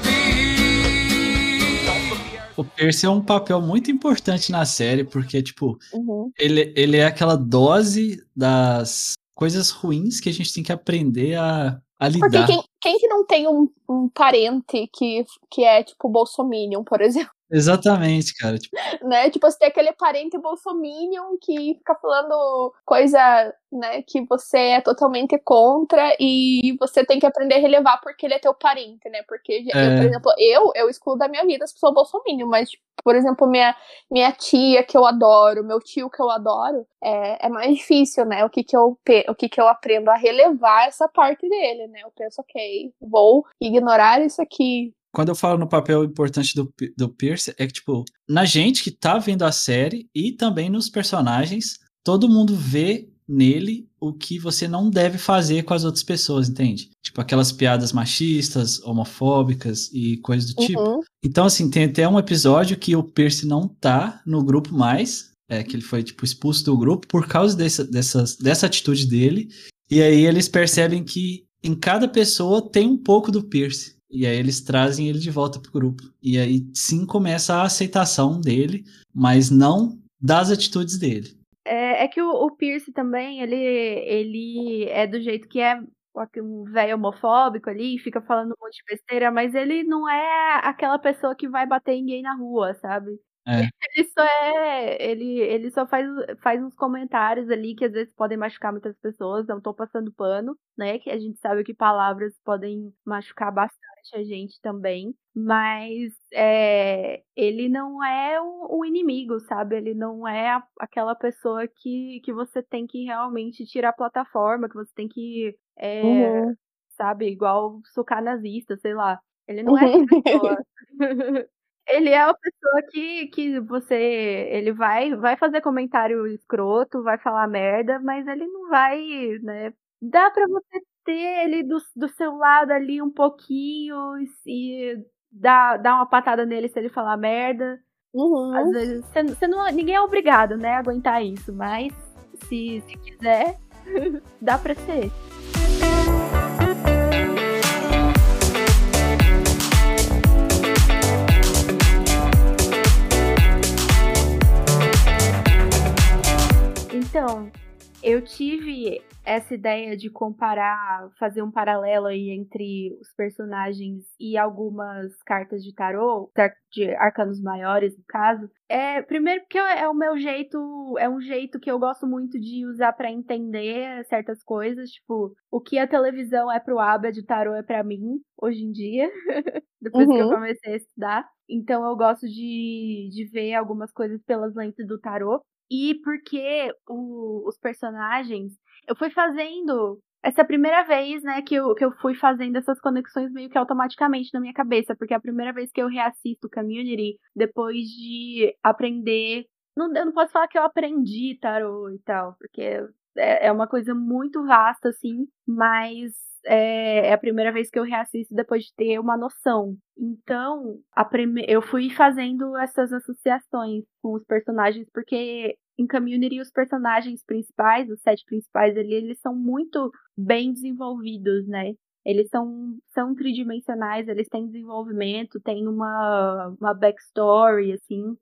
o Percy é um papel muito importante na série, porque, tipo, uhum. ele, ele é aquela dose das coisas ruins que a gente tem que aprender a, a lidar. Porque quem, quem que não tem um, um parente que, que é, tipo, bolsominion, por exemplo? Exatamente, cara. Tipo... né? Tipo, você tem aquele parente bolsominion que fica falando coisa, né, que você é totalmente contra e você tem que aprender a relevar porque ele é teu parente, né? Porque, é. eu, por exemplo, eu, eu excluo da minha vida as pessoas bolsominion, mas, por exemplo, minha, minha tia que eu adoro, meu tio que eu adoro, é, é mais difícil, né? O que que eu, o que que eu aprendo a relevar essa parte dele, né? Eu penso, ok, vou ignorar isso aqui, quando eu falo no papel importante do, do Pierce, é que, tipo, na gente que tá vendo a série e também nos personagens, todo mundo vê nele o que você não deve fazer com as outras pessoas, entende? Tipo, aquelas piadas machistas, homofóbicas e coisas do tipo. Uhum. Então, assim, tem até um episódio que o Pierce não tá no grupo mais, é, que ele foi, tipo, expulso do grupo por causa dessa, dessas, dessa atitude dele. E aí eles percebem que em cada pessoa tem um pouco do Pierce. E aí eles trazem ele de volta pro grupo. E aí sim começa a aceitação dele, mas não das atitudes dele. É, é que o, o, Pierce também, ele, ele é do jeito que é um velho homofóbico ali, fica falando um monte de besteira, mas ele não é aquela pessoa que vai bater ninguém na rua, sabe? É. Ele só é. Ele, ele só faz, faz uns comentários ali que às vezes podem machucar muitas pessoas. Não tô passando pano, né? Que a gente sabe que palavras podem machucar bastante a gente também. Mas é, ele não é o, inimigo, sabe? Ele não é a, aquela pessoa que, que você tem que realmente tirar a plataforma, que você tem que. É, uhum. Sabe? Igual socar nazista, sei lá. Ele não é essa pessoa. ele é a pessoa que, que você. Ele vai, vai fazer comentário escroto, vai falar merda, mas ele não vai, né? Dá pra você ter ele do, do seu lado ali um pouquinho e dar, dar uma patada nele se ele falar merda. Uhum. Às vezes, você, você não, ninguém é obrigado, né, a aguentar isso, mas se, se quiser, dá pra ser. Então, eu tive essa ideia de comparar, fazer um paralelo aí entre os personagens e algumas cartas de tarô, de arcanos maiores, no caso. É, primeiro porque é o meu jeito, é um jeito que eu gosto muito de usar para entender certas coisas, tipo, o que a televisão é pro Abba de tarô é para mim hoje em dia, depois uhum. que eu uhum. comecei a estudar. Então eu gosto de, de ver algumas coisas pelas lentes do tarô e porque o, os personagens. Eu fui fazendo. Essa é a primeira vez, né, que eu, que eu fui fazendo essas conexões meio que automaticamente na minha cabeça, porque é a primeira vez que eu reassisto Community depois de aprender. Não, eu não posso falar que eu aprendi tarô e tal, porque é, é uma coisa muito vasta, assim, mas é, é, a primeira vez que eu reassisto depois de ter uma noção. Então, prime... eu fui fazendo essas associações com os personagens, porque em Community os personagens principais, os sete principais ali, eles são muito bem desenvolvidos, né? Eles são, são tridimensionais, eles têm desenvolvimento, têm uma, uma backstory, assim.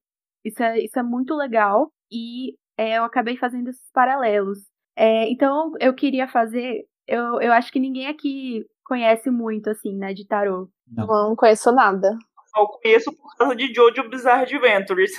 Isso é, isso é muito legal. E é, eu acabei fazendo esses paralelos. É, então, eu queria fazer eu, eu acho que ninguém aqui conhece muito, assim, né, de tarô. Não, não conheço nada. Eu conheço por causa de Jojo Bizarre Adventures.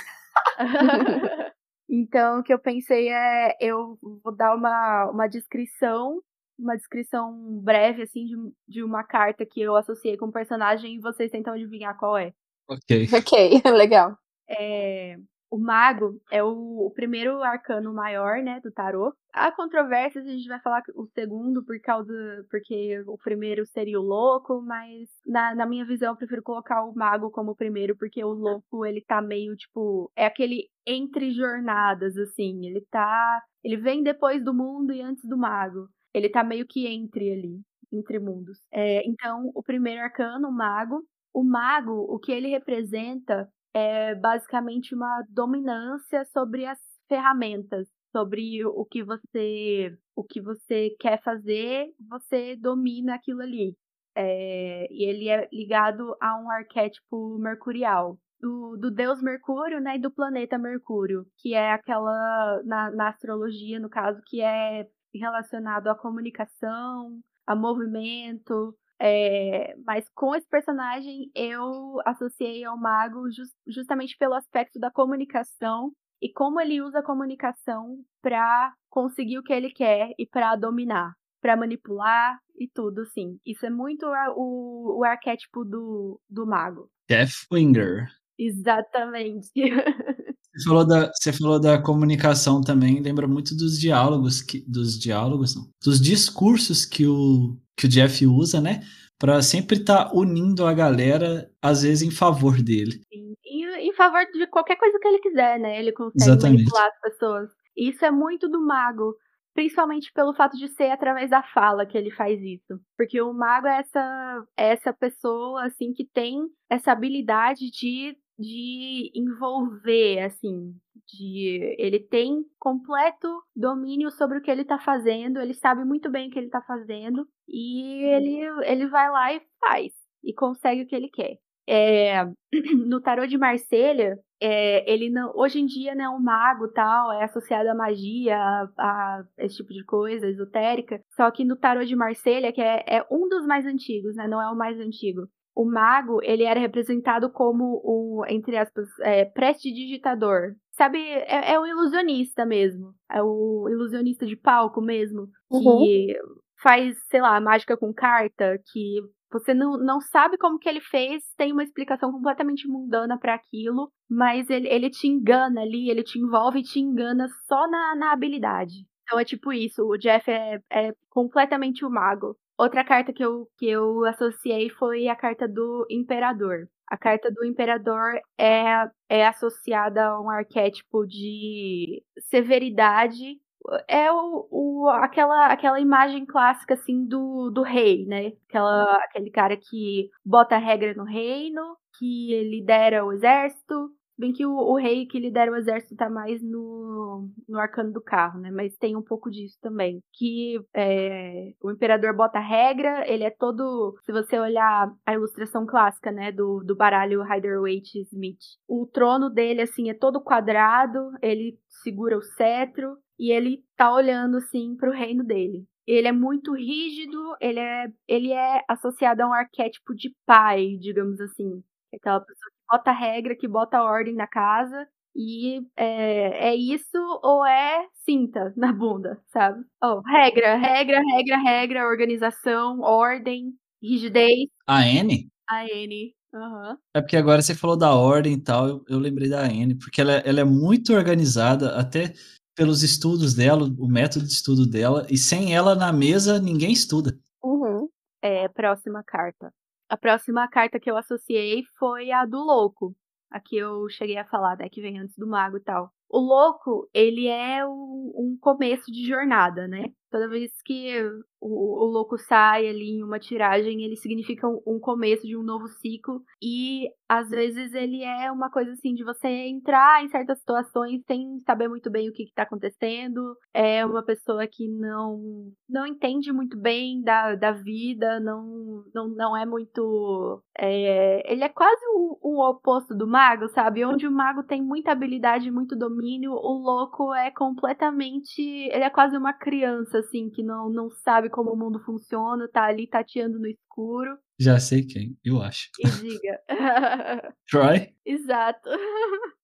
então, o que eu pensei é, eu vou dar uma, uma descrição, uma descrição breve, assim, de, de uma carta que eu associei com o um personagem e vocês tentam adivinhar qual é. Ok. Ok, legal. É, o mago é o, o, primeiro arcano maior, né, do tarô. Há controvérsias, a gente vai falar o segundo por causa porque o primeiro seria o louco, mas na, na minha visão eu prefiro colocar o mago como o primeiro porque o louco ele tá meio tipo é aquele entre jornadas assim, ele tá ele vem depois do mundo e antes do mago. Ele tá meio que entre ali, entre mundos. É, então, o primeiro arcano, o mago, o mago, o que ele representa é basicamente uma dominância sobre as ferramentas, sobre o que você o que você quer fazer, você domina aquilo ali. É, e ele é ligado a um arquétipo mercurial. Do, do, deus Mercúrio, né, e do planeta Mercúrio, que é aquela, na, na astrologia, no caso, que é relacionado à comunicação, a movimento, é, mas com esse personagem eu associei ao mago just, justamente pelo aspecto da comunicação e como ele usa a comunicação para conseguir o que ele quer e para dominar, para manipular e tudo, assim. Isso é muito o, o arquétipo do, do mago. Deathwinger. Exatamente. Você falou, da, você falou da comunicação também, lembra muito dos diálogos, que, dos diálogos, não, dos discursos que o, que o Jeff usa, né? Para sempre estar tá unindo a galera, às vezes em favor dele. Sim. E em favor de qualquer coisa que ele quiser, né? Ele consegue Exatamente. manipular as pessoas. E isso é muito do mago principalmente pelo fato de ser através da fala que ele faz isso. Porque o mago é essa, é essa pessoa, assim, que tem essa habilidade de de envolver, assim, de ele tem completo domínio sobre o que ele tá fazendo, ele sabe muito bem o que ele tá fazendo e ele, ele vai lá e faz e consegue o que ele quer. É, no tarô de Marselha, é, ele não, hoje em dia, né, um mago tal, é associado à magia, a, a, esse tipo de coisa esotérica. Só que no tarô de Marselha, que é, é um dos mais antigos, né, não é o mais antigo, o mago, ele era representado como o, entre aspas, é, prestidigitador. Sabe, é, é um ilusionista mesmo. É o ilusionista de palco mesmo. Uhum. Que faz, sei lá, mágica com carta, que você não, não sabe como que ele fez, tem uma explicação completamente mundana para aquilo, mas ele, ele te engana ali, ele te envolve e te engana só na, na habilidade. Então é tipo isso, o Jeff é, é completamente o mago. Outra carta que eu, que eu associei foi a carta do Imperador. A carta do Imperador é, é associada a um arquétipo de severidade. É o, o, aquela, aquela imagem clássica, assim, do, do rei, né? Aquela, aquele cara que bota regra no reino, que lidera o exército, Bem que o, o, rei que lidera o exército tá mais no, no arcano do carro, né? Mas tem um pouco disso também. Que é, o imperador bota regra, ele é todo. Se você olhar a ilustração clássica, né? Do, do baralho Rider-Waite Smith. O trono dele, assim, é todo quadrado, ele segura o cetro e ele tá olhando, assim, pro reino dele. Ele é muito rígido, ele é, ele é associado a um arquétipo de pai, digamos assim. Aquela pessoa bota regra, que bota ordem na casa. E é, é isso ou é cinta na bunda, sabe? Oh, regra, regra, regra, regra, organização, ordem, rigidez. A N? A N. Uhum. É porque agora você falou da ordem e tal, eu, eu lembrei da N, porque ela, ela é muito organizada, até pelos estudos dela, o método de estudo dela, e sem ela na mesa, ninguém estuda. Uhum. É, próxima carta. A próxima carta que eu associei foi a do louco. A que eu cheguei a falar, né? Que vem antes do mago e tal. O louco, ele é um, um começo de jornada, né? Toda vez que o, o louco sai ali em uma tiragem, ele significa um, um, começo de um novo ciclo. E às vezes ele é uma coisa assim de você entrar em certas situações sem saber muito bem o que está acontecendo. É uma pessoa que não não entende muito bem da, da vida, não, não, não é muito. É, ele é quase o, o oposto do mago, sabe? Onde o mago tem muita habilidade, muito domínio, o louco é completamente. Ele é quase uma criança, assim, que não, não sabe como o mundo funciona, tá ali tateando no escuro. Já sei quem, eu acho. E diga. Troy? Exato.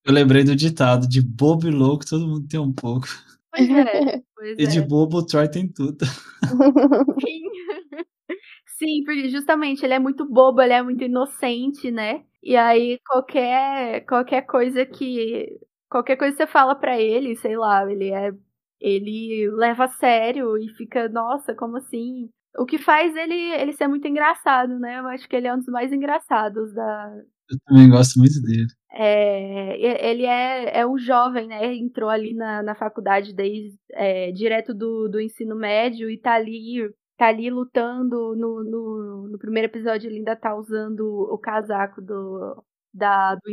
Eu lembrei do ditado: de bobo e louco, todo mundo tem um pouco. Pois é. Pois e é. de bobo, o Troy tem tudo. Sim. Sim, porque justamente ele é muito bobo, ele é muito inocente, né? E aí qualquer, qualquer coisa que Qualquer coisa que você fala para ele, sei lá, ele é. Ele leva a sério e fica, nossa, como assim? O que faz ele, ele ser muito engraçado, né? Eu acho que ele é um dos mais engraçados da. Eu também gosto muito dele. É, ele é, é um jovem, né? Entrou ali na, na faculdade desde é, direto do, do ensino médio e tá ali, tá ali lutando. No, no, no primeiro episódio ele ainda tá usando o casaco do, da, do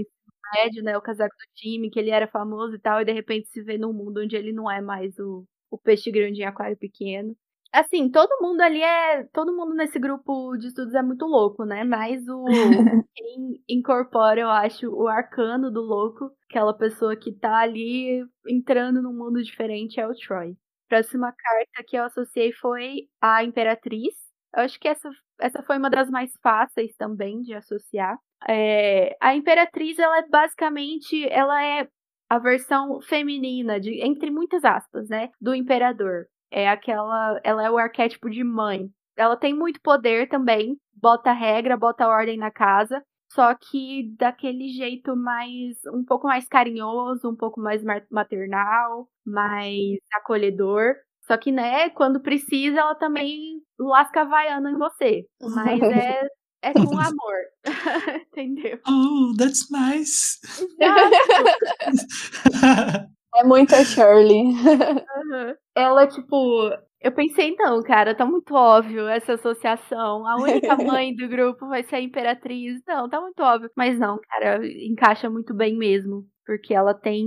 médio, né? O casaco do time, que ele era famoso e tal, e de repente se vê num mundo onde ele não é mais o, o peixe grande em aquário pequeno assim, todo mundo ali é. Todo mundo nesse grupo de estudos é muito louco, né? Mas o. quem incorpora, eu acho, o arcano do louco, aquela pessoa que tá ali entrando num mundo diferente, é o Troy. Próxima carta que eu associei foi a Imperatriz. Eu acho que essa, essa foi uma das mais fáceis também de associar. É, a Imperatriz, ela é basicamente. Ela é a versão feminina, de, entre muitas aspas, né? Do imperador é aquela. Ela é o arquétipo de mãe. Ela tem muito poder também, bota regra, bota ordem na casa, só que daquele jeito mais. um pouco mais carinhoso, um pouco mais maternal, mais acolhedor. Só que, né, quando precisa, ela também lasca a vaiana em você. Mas é, é com amor. Entendeu? Oh, that's nice. É muito a Shirley. Uhum. Ela, tipo. Eu pensei, não, cara, tá muito óbvio essa associação. A única mãe do grupo vai ser a Imperatriz. Não, tá muito óbvio. Mas não, cara, encaixa muito bem mesmo. Porque ela tem.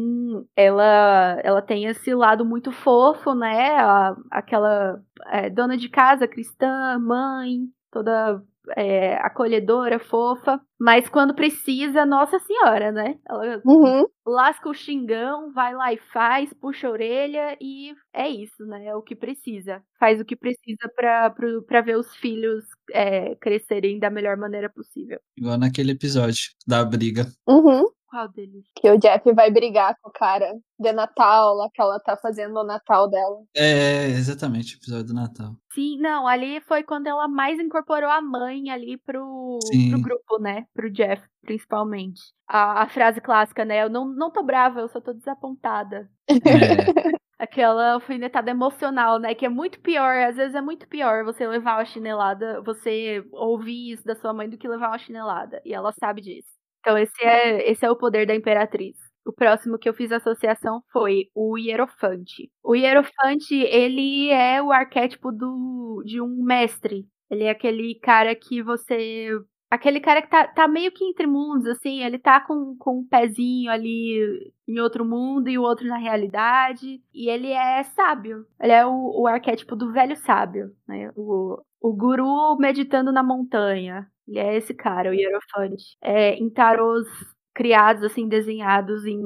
Ela, ela tem esse lado muito fofo, né? A, aquela é, dona de casa cristã, mãe, toda é, acolhedora, fofa, mas quando precisa, Nossa Senhora, né? Ela uhum. lasca o xingão, vai lá e faz, puxa a orelha e é isso, né? É o que precisa. Faz o que precisa para ver os filhos é, crescerem da melhor maneira possível. Igual naquele episódio da briga. Uhum. Qual deles? Que o Jeff vai brigar com o cara de Natal, lá que ela tá fazendo o Natal dela. É, exatamente, o episódio do Natal. Sim, não, ali foi quando ela mais incorporou a mãe ali pro, pro grupo, né? Pro Jeff, principalmente. A, a, frase clássica, né? Eu não, não tô brava, eu só tô desapontada. É. Aquela alfinetada emocional, né? Que é muito pior, às vezes é muito pior você levar uma chinelada, você ouvir isso da sua mãe do que levar uma chinelada. E ela sabe disso. Então, esse é, esse é o poder da Imperatriz. O próximo que eu fiz associação foi o Hierofante. O Hierofante, ele é o arquétipo do, de um mestre. Ele é aquele cara que você. Aquele cara que tá, tá meio que entre mundos, assim, ele tá com, com um pezinho ali em outro mundo e o outro na realidade. E ele é sábio. Ele é o, o arquétipo do velho sábio, né? O, o guru meditando na montanha. Ele é esse cara, o Hierofante. É, em tarôs criados, assim, desenhados em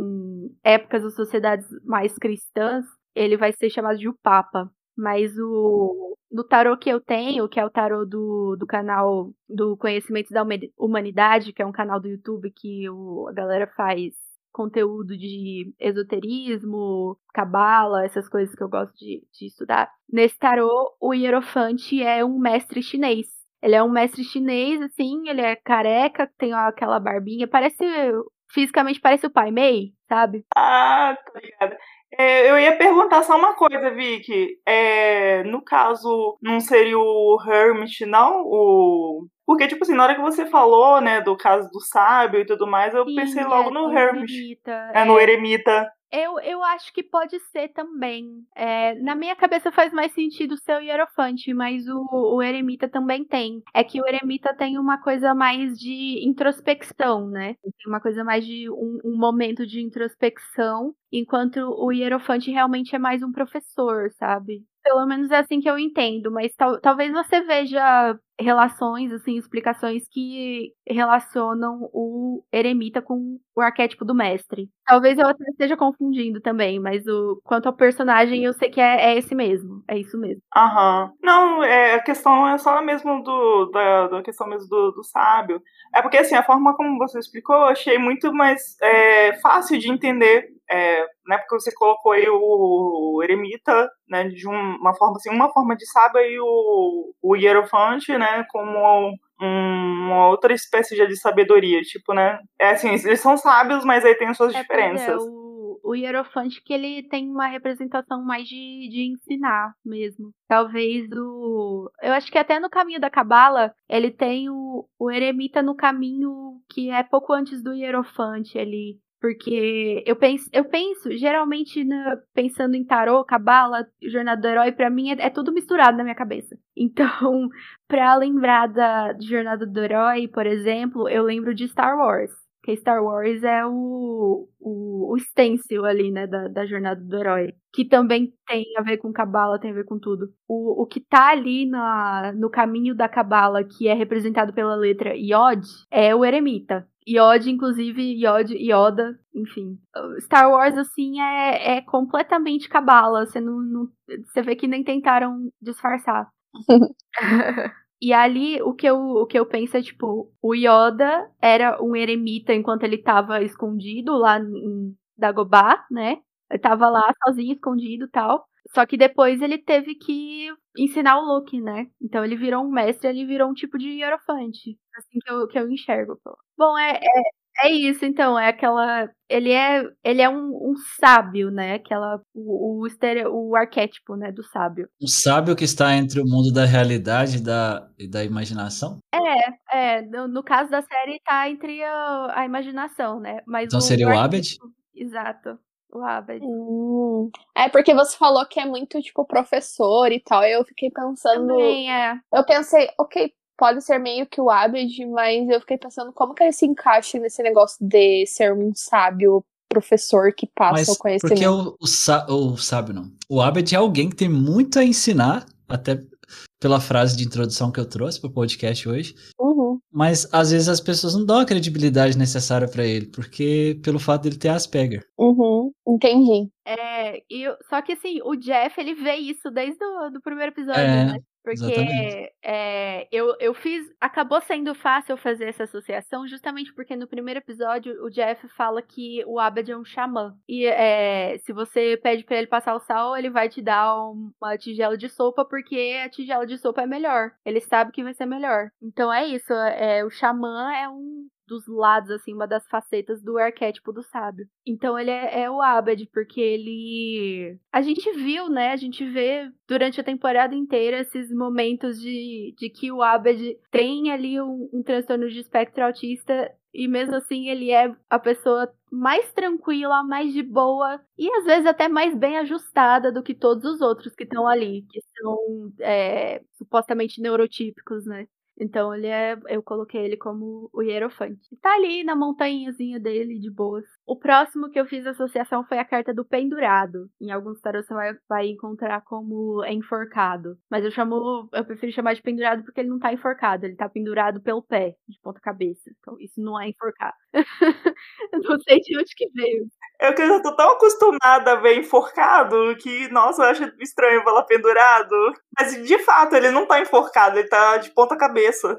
épocas ou sociedades mais cristãs, ele vai ser chamado de o Papa. Mas o no tarô que eu tenho, que é o tarô do, do canal do Conhecimento da Humanidade, que é um canal do YouTube que o, a galera faz conteúdo de esoterismo, cabala, essas coisas que eu gosto de, de estudar. Nesse tarô, o Hierofante é um mestre chinês ele é um mestre chinês, assim, ele é careca, tem aquela barbinha, parece. Fisicamente parece o Pai Mei, sabe? Ah, tá ligado. É, eu ia perguntar só uma coisa, Vicky. É, no caso, não seria o Hermit, não? O... Porque, tipo assim, na hora que você falou, né, do caso do sábio e tudo mais, eu Sim, pensei logo é, no Hermit. Eremita, é, no Eremita. Eu, eu acho que pode ser também. É, na minha cabeça faz mais sentido ser o Hierofante, mas o, o Eremita também tem. É que o Eremita tem uma coisa mais de introspecção, né? Tem uma coisa mais de um, um momento de introspecção, enquanto o Hierofante realmente é mais um professor, sabe? Pelo menos é assim que eu entendo, mas tal, talvez você veja relações, assim, explicações que relacionam o eremita com o arquétipo do mestre. Talvez eu até esteja confundindo também, mas o quanto ao personagem eu sei que é, é esse mesmo, é isso mesmo. Aham. Não, é, a questão é só mesmo do da, da questão mesmo do, do, sábio. É porque assim, a forma como você explicou, eu achei muito mais é, fácil de entender é, né, porque você colocou aí o, eremita, né, de um, uma forma assim, uma forma de sábio e o, o hierofante, né, como um, uma outra espécie de sabedoria, tipo, né, é assim, eles são sábios, mas aí tem suas é, diferenças. É, o, o Hierofante que ele tem uma representação mais de, de ensinar mesmo. Talvez o. Eu acho que até no caminho da Cabala, ele tem o, o eremita no caminho que é pouco antes do Hierofante ali. Porque eu penso, eu penso geralmente na, pensando em tarô, cabala, jornada do herói, para mim é, é, tudo misturado na minha cabeça. Então, para lembrar da jornada do herói, por exemplo, eu lembro de Star Wars. Que Star Wars é o, o, o stencil ali, né, da, da jornada do herói. Que também tem a ver com cabala, tem a ver com tudo. O, o que tá ali na, no caminho da cabala, que é representado pela letra Yod, é o eremita. Yoda, inclusive, Yoda, Yoda, enfim. Star Wars, assim, é, é completamente cabala. Você, não, não, você vê que nem tentaram disfarçar. e ali, o que, eu, o que eu penso é, tipo, o Yoda era um eremita enquanto ele tava escondido lá em Dagobah, né? Ele tava lá sozinho, escondido e tal. Só que depois ele teve que ensinar o Luke, né? Então ele virou um mestre, ele virou um tipo de hierofante. Assim que eu, que eu enxergo. Bom, é, é, é isso, então. É aquela. Ele é, ele é um, um sábio, né? Aquela. O, o, estereo, o arquétipo, né? Do sábio. Um sábio que está entre o mundo da realidade e da, e da imaginação? É, é. No, no caso da série, está entre a, a imaginação, né? Mas então o, seria o, o Abed? Exato. O Abed. Hum. É porque você falou que é muito, tipo, professor e tal. Eu fiquei pensando. Também é. Eu pensei, ok, pode ser meio que o Abed, mas eu fiquei pensando como que ele se encaixa nesse negócio de ser um sábio professor que passa mas o conhecimento. Porque o, o, o sábio não. O Abed é alguém que tem muito a ensinar, até pela frase de introdução que eu trouxe para o podcast hoje. Uhum. Mas às vezes as pessoas não dão a credibilidade necessária para ele, porque pelo fato dele ter Asperger. Uhum. Entendi. É, e, só que assim, o Jeff, ele vê isso desde o do primeiro episódio, é, né? Porque é, eu, eu fiz. Acabou sendo fácil fazer essa associação, justamente porque no primeiro episódio o Jeff fala que o Abed é um xamã. E é, se você pede para ele passar o sal, ele vai te dar uma tigela de sopa, porque a tigela de sopa é melhor. Ele sabe que vai ser melhor. Então é isso. É, o xamã é um dos lados, assim, uma das facetas do arquétipo do sábio. Então ele é, é, o Abed, porque ele. A gente viu, né? A gente vê durante a temporada inteira esses momentos de, de que o Abed tem ali um, um transtorno de espectro autista. E mesmo assim, ele é a pessoa mais tranquila, mais de boa e às vezes até mais bem ajustada do que todos os outros que estão ali, que são é, supostamente neurotípicos, né? Então ele é. Eu coloquei ele como o Hierofante. Tá ali na montanhazinha dele, de boas. O próximo que eu fiz associação foi a carta do pendurado. Em alguns tarôs você vai, vai encontrar como enforcado. Mas eu chamo. Eu prefiro chamar de pendurado porque ele não tá enforcado, ele tá pendurado pelo pé, de ponta cabeça. Então isso não é enforcar. eu não sei de onde que veio. Eu que já tô tão acostumada a ver enforcado que, nossa, eu acho estranho falar pendurado. Mas de fato, ele não tá enforcado, ele tá de ponta cabeça.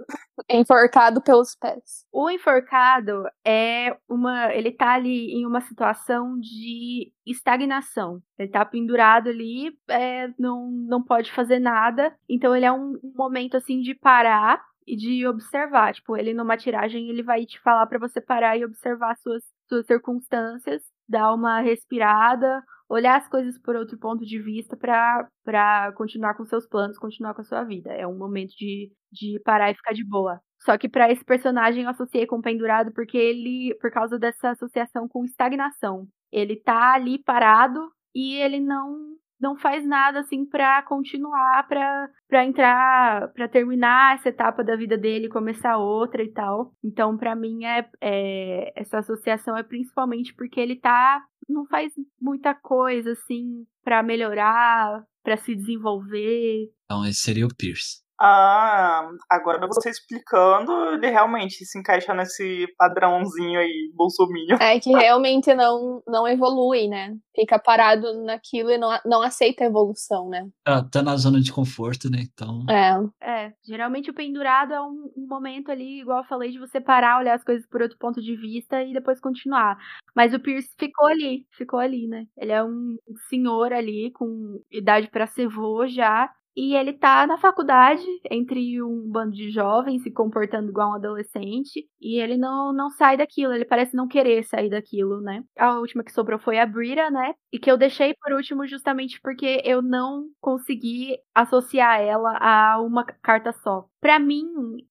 Enforcado pelos pés. O enforcado é uma. Ele tá ali em uma situação de estagnação. Ele tá pendurado ali, é, não, não pode fazer nada. Então ele é um, um momento assim de parar e de observar. Tipo, ele numa tiragem, ele vai te falar para você parar e observar suas, suas circunstâncias dar uma respirada, olhar as coisas por outro ponto de vista para continuar com seus planos, continuar com a sua vida. É um momento de, de parar e ficar de boa. Só que para esse personagem eu associei com o pendurado porque ele, por causa dessa associação com estagnação, ele tá ali parado e ele não não faz nada assim para continuar, para entrar, para terminar essa etapa da vida dele, começar outra e tal. Então, para mim é, é, essa associação é principalmente porque ele tá não faz muita coisa assim para melhorar, para se desenvolver. Então, esse seria o Pierce. Ah, agora você explicando, ele realmente se encaixa nesse padrãozinho aí, bolsominho. É que realmente não, não evolui, né? Fica parado naquilo e não, não aceita a evolução, né? Ah, tá na zona de conforto, né? Então. É. É, geralmente o pendurado é um, um momento ali, igual eu falei, de você parar, olhar as coisas por outro ponto de vista e depois continuar. Mas o Pierce ficou ali, ficou ali, né? Ele é um senhor ali, com idade para ser vô já, E ele tá na faculdade, entre um bando de jovens, se comportando igual um adolescente. E ele não, não sai daquilo, ele parece não querer sair daquilo, né? A última que sobrou foi a Brita, né? E que eu deixei por último justamente porque eu não consegui associar ela a uma carta só. Para mim,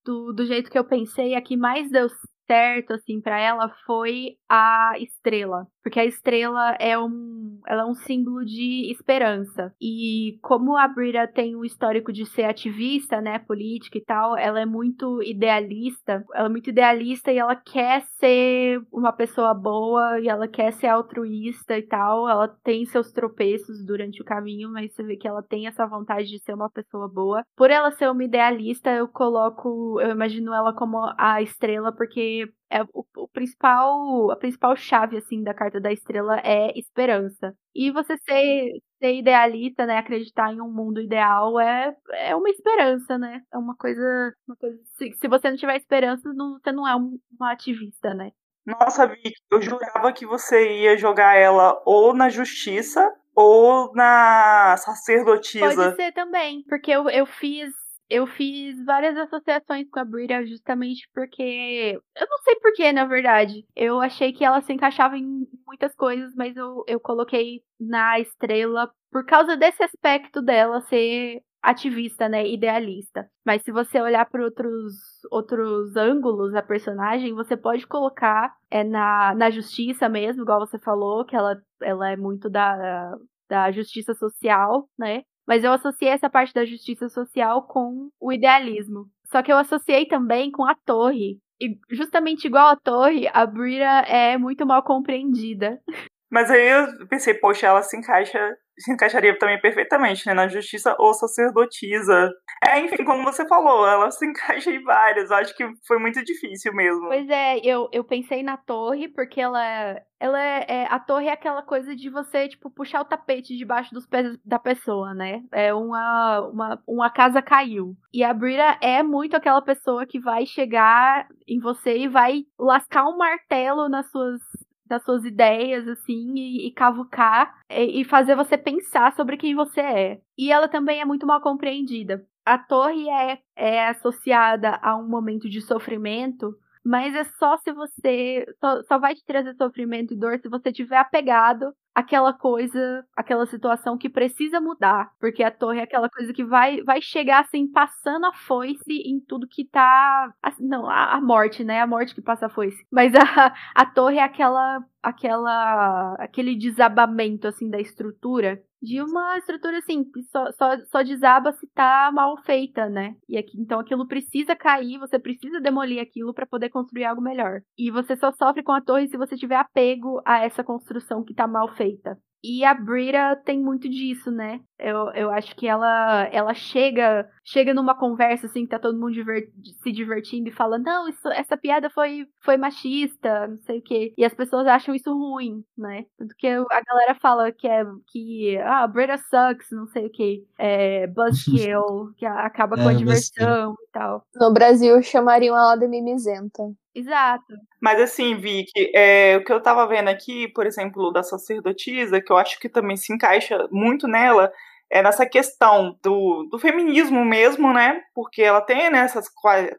do, do jeito que eu pensei, a que mais deu certo assim para ela foi a estrela, porque a estrela é um, ela é um símbolo de esperança. E como a Brita tem um histórico de ser ativista, né, política e tal, ela é muito idealista. Ela é muito idealista e ela quer ser uma pessoa boa e ela quer ser altruísta e tal. Ela tem seus tropeços durante o caminho, mas você vê que ela tem essa vontade de ser uma pessoa boa. Por ela ser uma idealista, eu coloco, eu imagino ela como a estrela porque é o, o, principal, a principal chave assim da carta da estrela é esperança. E você ser, ser idealista, né, acreditar em um mundo ideal é, é uma esperança, né? É uma coisa, uma coisa se, se você não tiver esperança, não, você não é um, uma ativista, né? Nossa, Vicky, eu jurava que você ia jogar ela ou na justiça ou na sacerdotisa. Pode ser também, porque eu, eu fiz eu fiz várias associações com a Brita justamente porque. Eu não sei porquê, na verdade. Eu achei que ela se encaixava em muitas coisas, mas eu, eu coloquei na estrela por causa desse aspecto dela ser ativista, né, idealista. Mas se você olhar para outros outros ângulos da personagem, você pode colocar é na, na justiça mesmo, igual você falou, que ela, ela é muito da, da justiça social, né? Mas eu associei essa parte da justiça social com o idealismo. Só que eu associei também com a torre. E justamente igual a torre, a Brita é muito mal compreendida. Mas aí eu pensei, poxa, ela se encaixa, se encaixaria também perfeitamente, né? Na justiça ou sacerdotisa. É, enfim, como você falou, ela se encaixa em várias. Eu acho que foi muito difícil mesmo. Pois é, eu, eu pensei na torre, porque ela, ela é, é, A torre é aquela coisa de você, tipo, puxar o tapete debaixo dos pés da pessoa, né? É uma, uma, uma casa caiu. E a Brita é muito aquela pessoa que vai chegar em você e vai lascar um martelo nas suas das suas ideias, assim, e, e cavucar e, e, fazer você pensar sobre quem você é. E ela também é muito mal compreendida a torre é, é associada a um momento de sofrimento, mas é só se você. Só, só vai te trazer sofrimento e dor se você tiver apegado àquela coisa, aquela situação que precisa mudar. Porque a torre é aquela coisa que vai, vai chegar assim, passando a foice em tudo que tá. Não, a, a morte, né? A morte que passa a foice. Mas a, a torre é aquela. aquela. aquele desabamento assim da estrutura de uma estrutura assim, que só, só, só desaba se tá mal feita, né? E aqui, então aquilo precisa cair, você precisa demolir aquilo para poder construir algo melhor. E você só sofre com a torre se você tiver apego a essa construção que tá mal feita. E a Brita tem muito disso, né? Eu, eu acho que ela ela chega chega numa conversa assim que tá todo mundo diver, se divertindo e fala: "Não, isso, essa piada foi foi machista, não sei o quê". E as pessoas acham isso ruim, né? Tanto que a galera fala que é que ah, Brita sucks, não sei o quê. É buzzkill, que acaba com é, a diversão e tal. No Brasil chamariam ela de mimizenta. Exato. Mas assim, Vicky, é, o que eu tava vendo aqui, por exemplo, da sacerdotisa, que eu acho que também se encaixa muito nela, é nessa questão do, do feminismo mesmo, né? Porque ela tem né, essas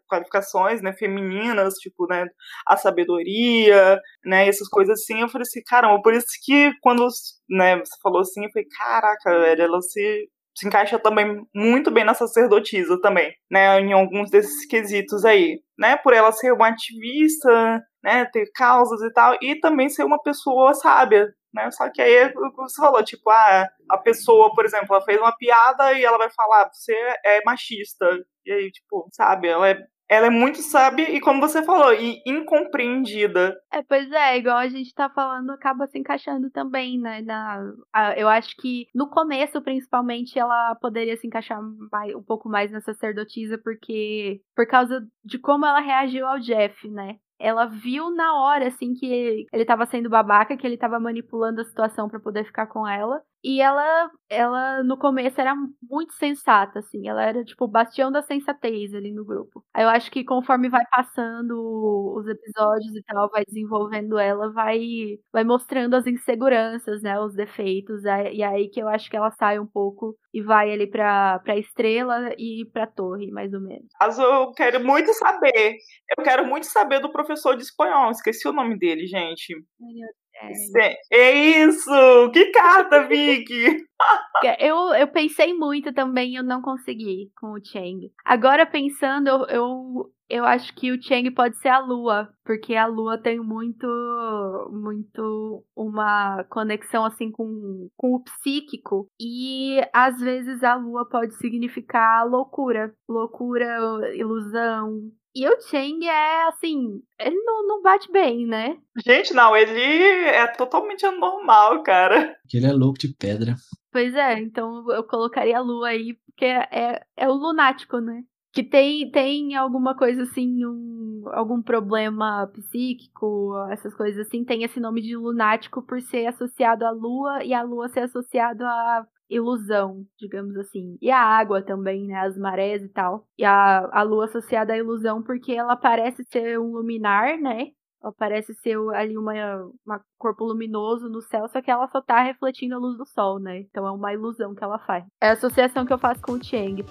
qualificações né, femininas, tipo, né, a sabedoria, né, essas coisas assim. Eu falei assim, caramba, por isso que quando né, você falou assim, eu falei, caraca, velho, ela se se encaixa também muito bem na sacerdotisa também, né, em alguns desses quesitos aí, né, por ela ser uma ativista, né, ter causas e tal, e também ser uma pessoa sábia, né, só que aí é você falou, tipo, ah, a pessoa, por exemplo, ela fez uma piada e ela vai falar, você é machista, e aí, tipo, sabe, ela é ela é muito sábia e, como você falou, e incompreendida. É, pois é, igual a gente tá falando, acaba se encaixando também, né? Na, a, eu acho que no começo, principalmente, ela poderia se encaixar mais, um pouco mais na sacerdotisa, porque por causa de como ela reagiu ao Jeff, né? ela viu na hora, assim, que ele tava sendo babaca, que ele tava manipulando a situação para poder ficar com ela. E ela, ela no começo era muito sensata, assim. Ela era, tipo, o bastião da sensatez ali no grupo. Aí eu acho que conforme vai passando os episódios e tal, vai desenvolvendo ela, vai, vai mostrando as inseguranças, né? Os defeitos. E aí que eu acho que ela sai um pouco e vai ali pra, pra estrela e pra torre, mais ou menos. Mas eu quero muito saber. Eu quero muito saber do professor de espanhol. Esqueci o nome dele, gente. É, é isso! Que carta, Vicky! Eu, eu pensei muito também eu não consegui com o Chang. Agora pensando, eu, eu, eu acho que o Chang pode ser a Lua, porque a Lua tem muito muito uma conexão assim com, com o psíquico e às vezes a Lua pode significar loucura, loucura, ilusão, e o Chang é assim, ele não, não bate bem, né? Gente, não, ele é totalmente anormal, cara. Ele é louco de pedra. Pois é, então eu colocaria a Lua aí, porque é, é o lunático, né? Que tem, tem alguma coisa assim, um, algum problema psíquico, essas coisas assim, tem esse nome de lunático por ser associado à Lua e a Lua ser associado a ilusão, digamos assim. E a água também, né? As marés e tal. E a, a lua associada à ilusão porque ela parece ser um luminar, né? Ela parece ser ali uma, uma corpo luminoso no céu, só que ela só tá refletindo a luz do sol, né? Então é uma ilusão que ela faz. É a associação que eu faço com o Chang.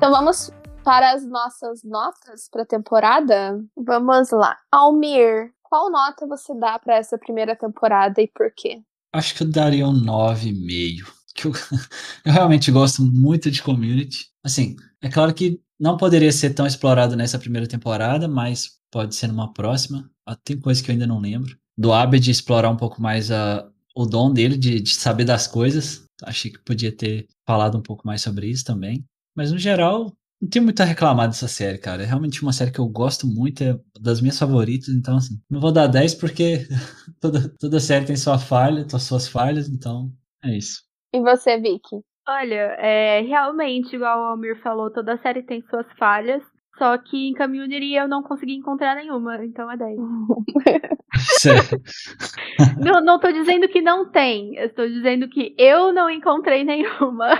Então vamos para as nossas notas para a temporada, vamos lá. Almir, qual nota você dá para essa primeira temporada e por quê? Acho que eu daria um 9,5. Que eu, eu realmente gosto muito de Community. Assim, é claro que não poderia ser tão explorado nessa primeira temporada, mas pode ser numa próxima. Ah, tem coisa que eu ainda não lembro. Do Abed explorar um pouco mais a, o dom dele de, de saber das coisas. Achei que podia ter falado um pouco mais sobre isso também. Mas no geral, não tenho muito a reclamar dessa série, cara. É realmente uma série que eu gosto muito, é das minhas favoritas, então assim, não vou dar 10 porque toda, toda série tem sua falha, suas falhas, então é isso. E você, Vicky? Olha, é, realmente, igual o Almir falou, toda série tem suas falhas, só que em Community eu não consegui encontrar nenhuma, então é 10. Sério? não, não tô dizendo que não tem, eu estou dizendo que eu não encontrei nenhuma.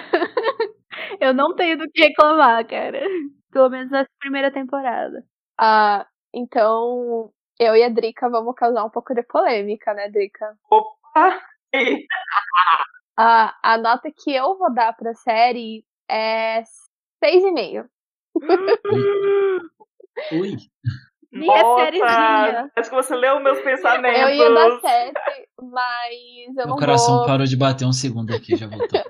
Eu não tenho do que reclamar, cara. Pelo menos nessa primeira temporada. Ah, então eu e a Drica vamos causar um pouco de polêmica, né, Drica? Opa! a, a nota que eu vou dar pra série é 6,5. Ui! Minha sériezinha. Acho que você leu meus pensamentos. Eu ia dar 7, mas eu Meu não coração vou. parou de bater um segundo aqui, já voltou.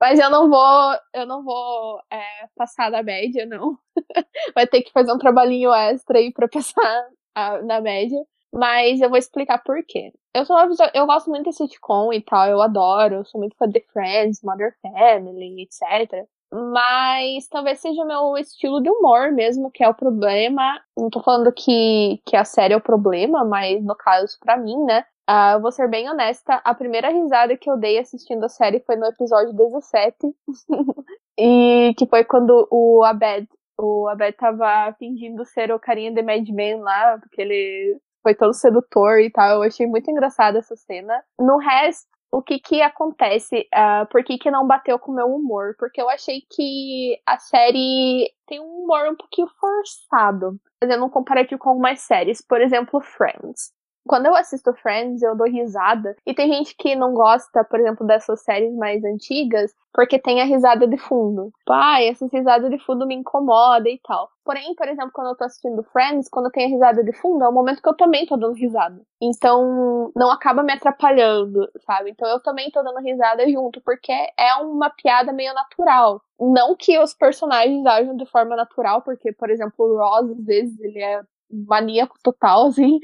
Mas eu não vou, eu não vou é, passar da média, não. Vai ter que fazer um trabalhinho extra aí pra passar a, na média. Mas eu vou explicar por quê. Eu sou uma eu gosto muito de sitcom e tal, eu adoro, eu sou muito fã de Friends, Mother Family, etc. Mas talvez seja o meu estilo de humor mesmo, que é o problema. Não tô falando que, que a série é o problema, mas no caso, pra mim, né? Uh, eu vou ser bem honesta, a primeira risada que eu dei assistindo a série foi no episódio 17. e que foi quando o Abed, o Abed tava fingindo ser o carinha de Mad Men lá, porque ele foi todo sedutor e tal. Eu achei muito engraçada essa cena. No resto, o que que acontece? Uh, por que que não bateu com o meu humor? Porque eu achei que a série tem um humor um pouquinho forçado. Fazendo um comparativo com algumas séries. Por exemplo, Friends quando eu assisto Friends, eu dou risada. E tem gente que não gosta, por exemplo, dessas séries mais antigas, porque tem a risada de fundo. Pai, tipo, essas risadas de fundo me incomoda e tal. Porém, por exemplo, quando eu tô assistindo Friends, quando tem a risada de fundo, é o momento que eu também tô dando risada. Então, não acaba me atrapalhando, sabe? Então eu também tô dando risada junto, porque é uma piada meio natural. Não que os personagens ajam de forma natural, porque, por exemplo, o Ross, às vezes, ele é maníaco total, assim.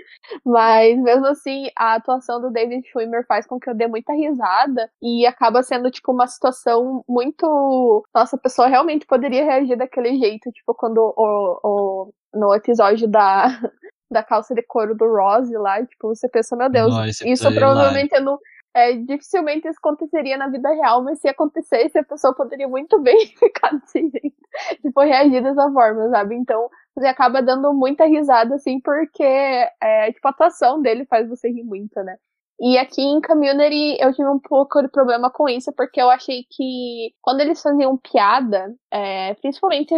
Mas mesmo assim, a atuação do David Schwimmer faz com que eu dê muita risada e acaba sendo, tipo, uma situação muito. Nossa, a pessoa realmente poderia reagir daquele jeito, tipo, quando o, o no episódio da, da calça de couro do Rose lá, tipo, você pensa, meu Deus, Nossa, isso é provavelmente no. é, dificilmente isso aconteceria na vida real, mas se acontecesse, a pessoa poderia muito bem ficar desse jeito, tipo, reagir dessa forma, sabe? Então, você acaba dando muita risada, assim, porque, é, tipo, a atuação dele faz você rir muito, né? E aqui em Community eu tive um pouco de problema com isso, porque eu achei que quando eles faziam piada, é, principalmente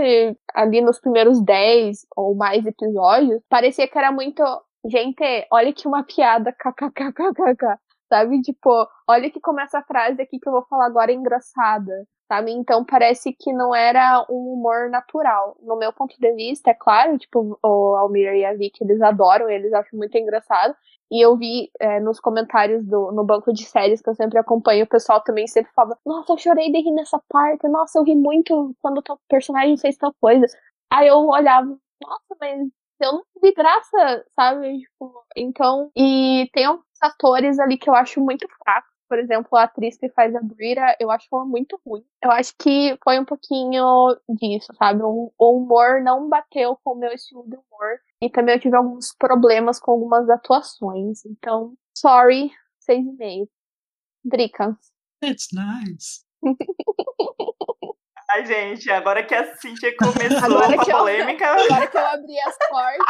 ali nos primeiros 10 ou mais episódios, parecia que era muito. Gente, olha que uma piada, kkkkkk. Sabe? Tipo, olha que começa a frase aqui que eu vou falar agora é engraçada sabe? Então parece que não era um humor natural. No meu ponto de vista, é claro, tipo, o Almir e a Vicky, eles adoram, eles acham muito engraçado. E eu vi é, nos comentários do, no banco de séries que eu sempre acompanho, o pessoal também sempre fala: Nossa, eu chorei de rir nessa parte, nossa, eu ri muito quando o personagem fez tal coisa. Aí eu olhava, nossa, mas eu não vi graça, sabe? Tipo, então, e tem alguns atores ali que eu acho muito fracos por exemplo, a atriz que faz a Brita, eu acho ela muito ruim. Eu acho que foi um pouquinho disso, sabe? O, humor não bateu com o meu estilo de humor. E também eu tive alguns problemas com algumas atuações. Então, sorry, seis e meio. Drica. That's nice. Ai, gente, agora que a Cintia começou a polêmica. Eu, agora que eu abri as portas.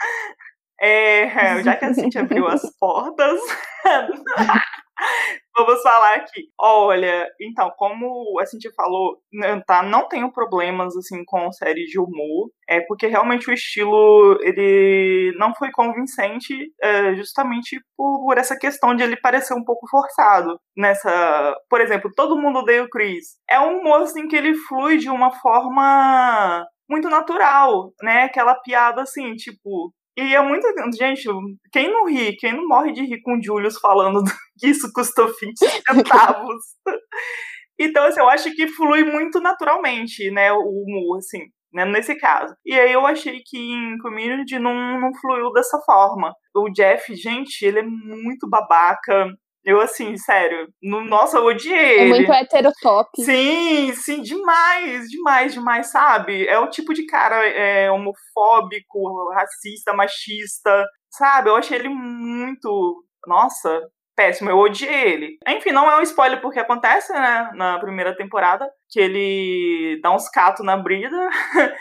É, já que a Cintia abriu as portas, vamos falar aqui. Olha, então, como a Cintia falou, né, tá, não tenho problemas assim com séries de humor, é porque realmente o estilo ele não foi convincente, é, justamente por, por, essa questão de ele parecer um pouco forçado nessa, por exemplo, todo mundo odeia o Chris. É um humor assim que ele flui de uma forma muito natural, né? Aquela piada assim, tipo, e é muito. Gente, quem não ri, quem não morre de rir com o Julius falando que isso custou 20 centavos? então, assim, eu acho que flui muito naturalmente, né, o humor, assim, né, nesse caso. E aí eu achei que em Community não, não fluiu dessa forma. O Jeff, gente, ele é muito babaca. Eu, assim, sério, no, nossa, eu odiei é ele. Muito heterotop. Sim, sim, demais, demais, demais, sabe? É o tipo de cara é, homofóbico, racista, machista, sabe? Eu achei ele muito. Nossa, péssimo, eu odiei ele. Enfim, não é um spoiler porque acontece, né, na primeira temporada, que ele dá uns catos na brida.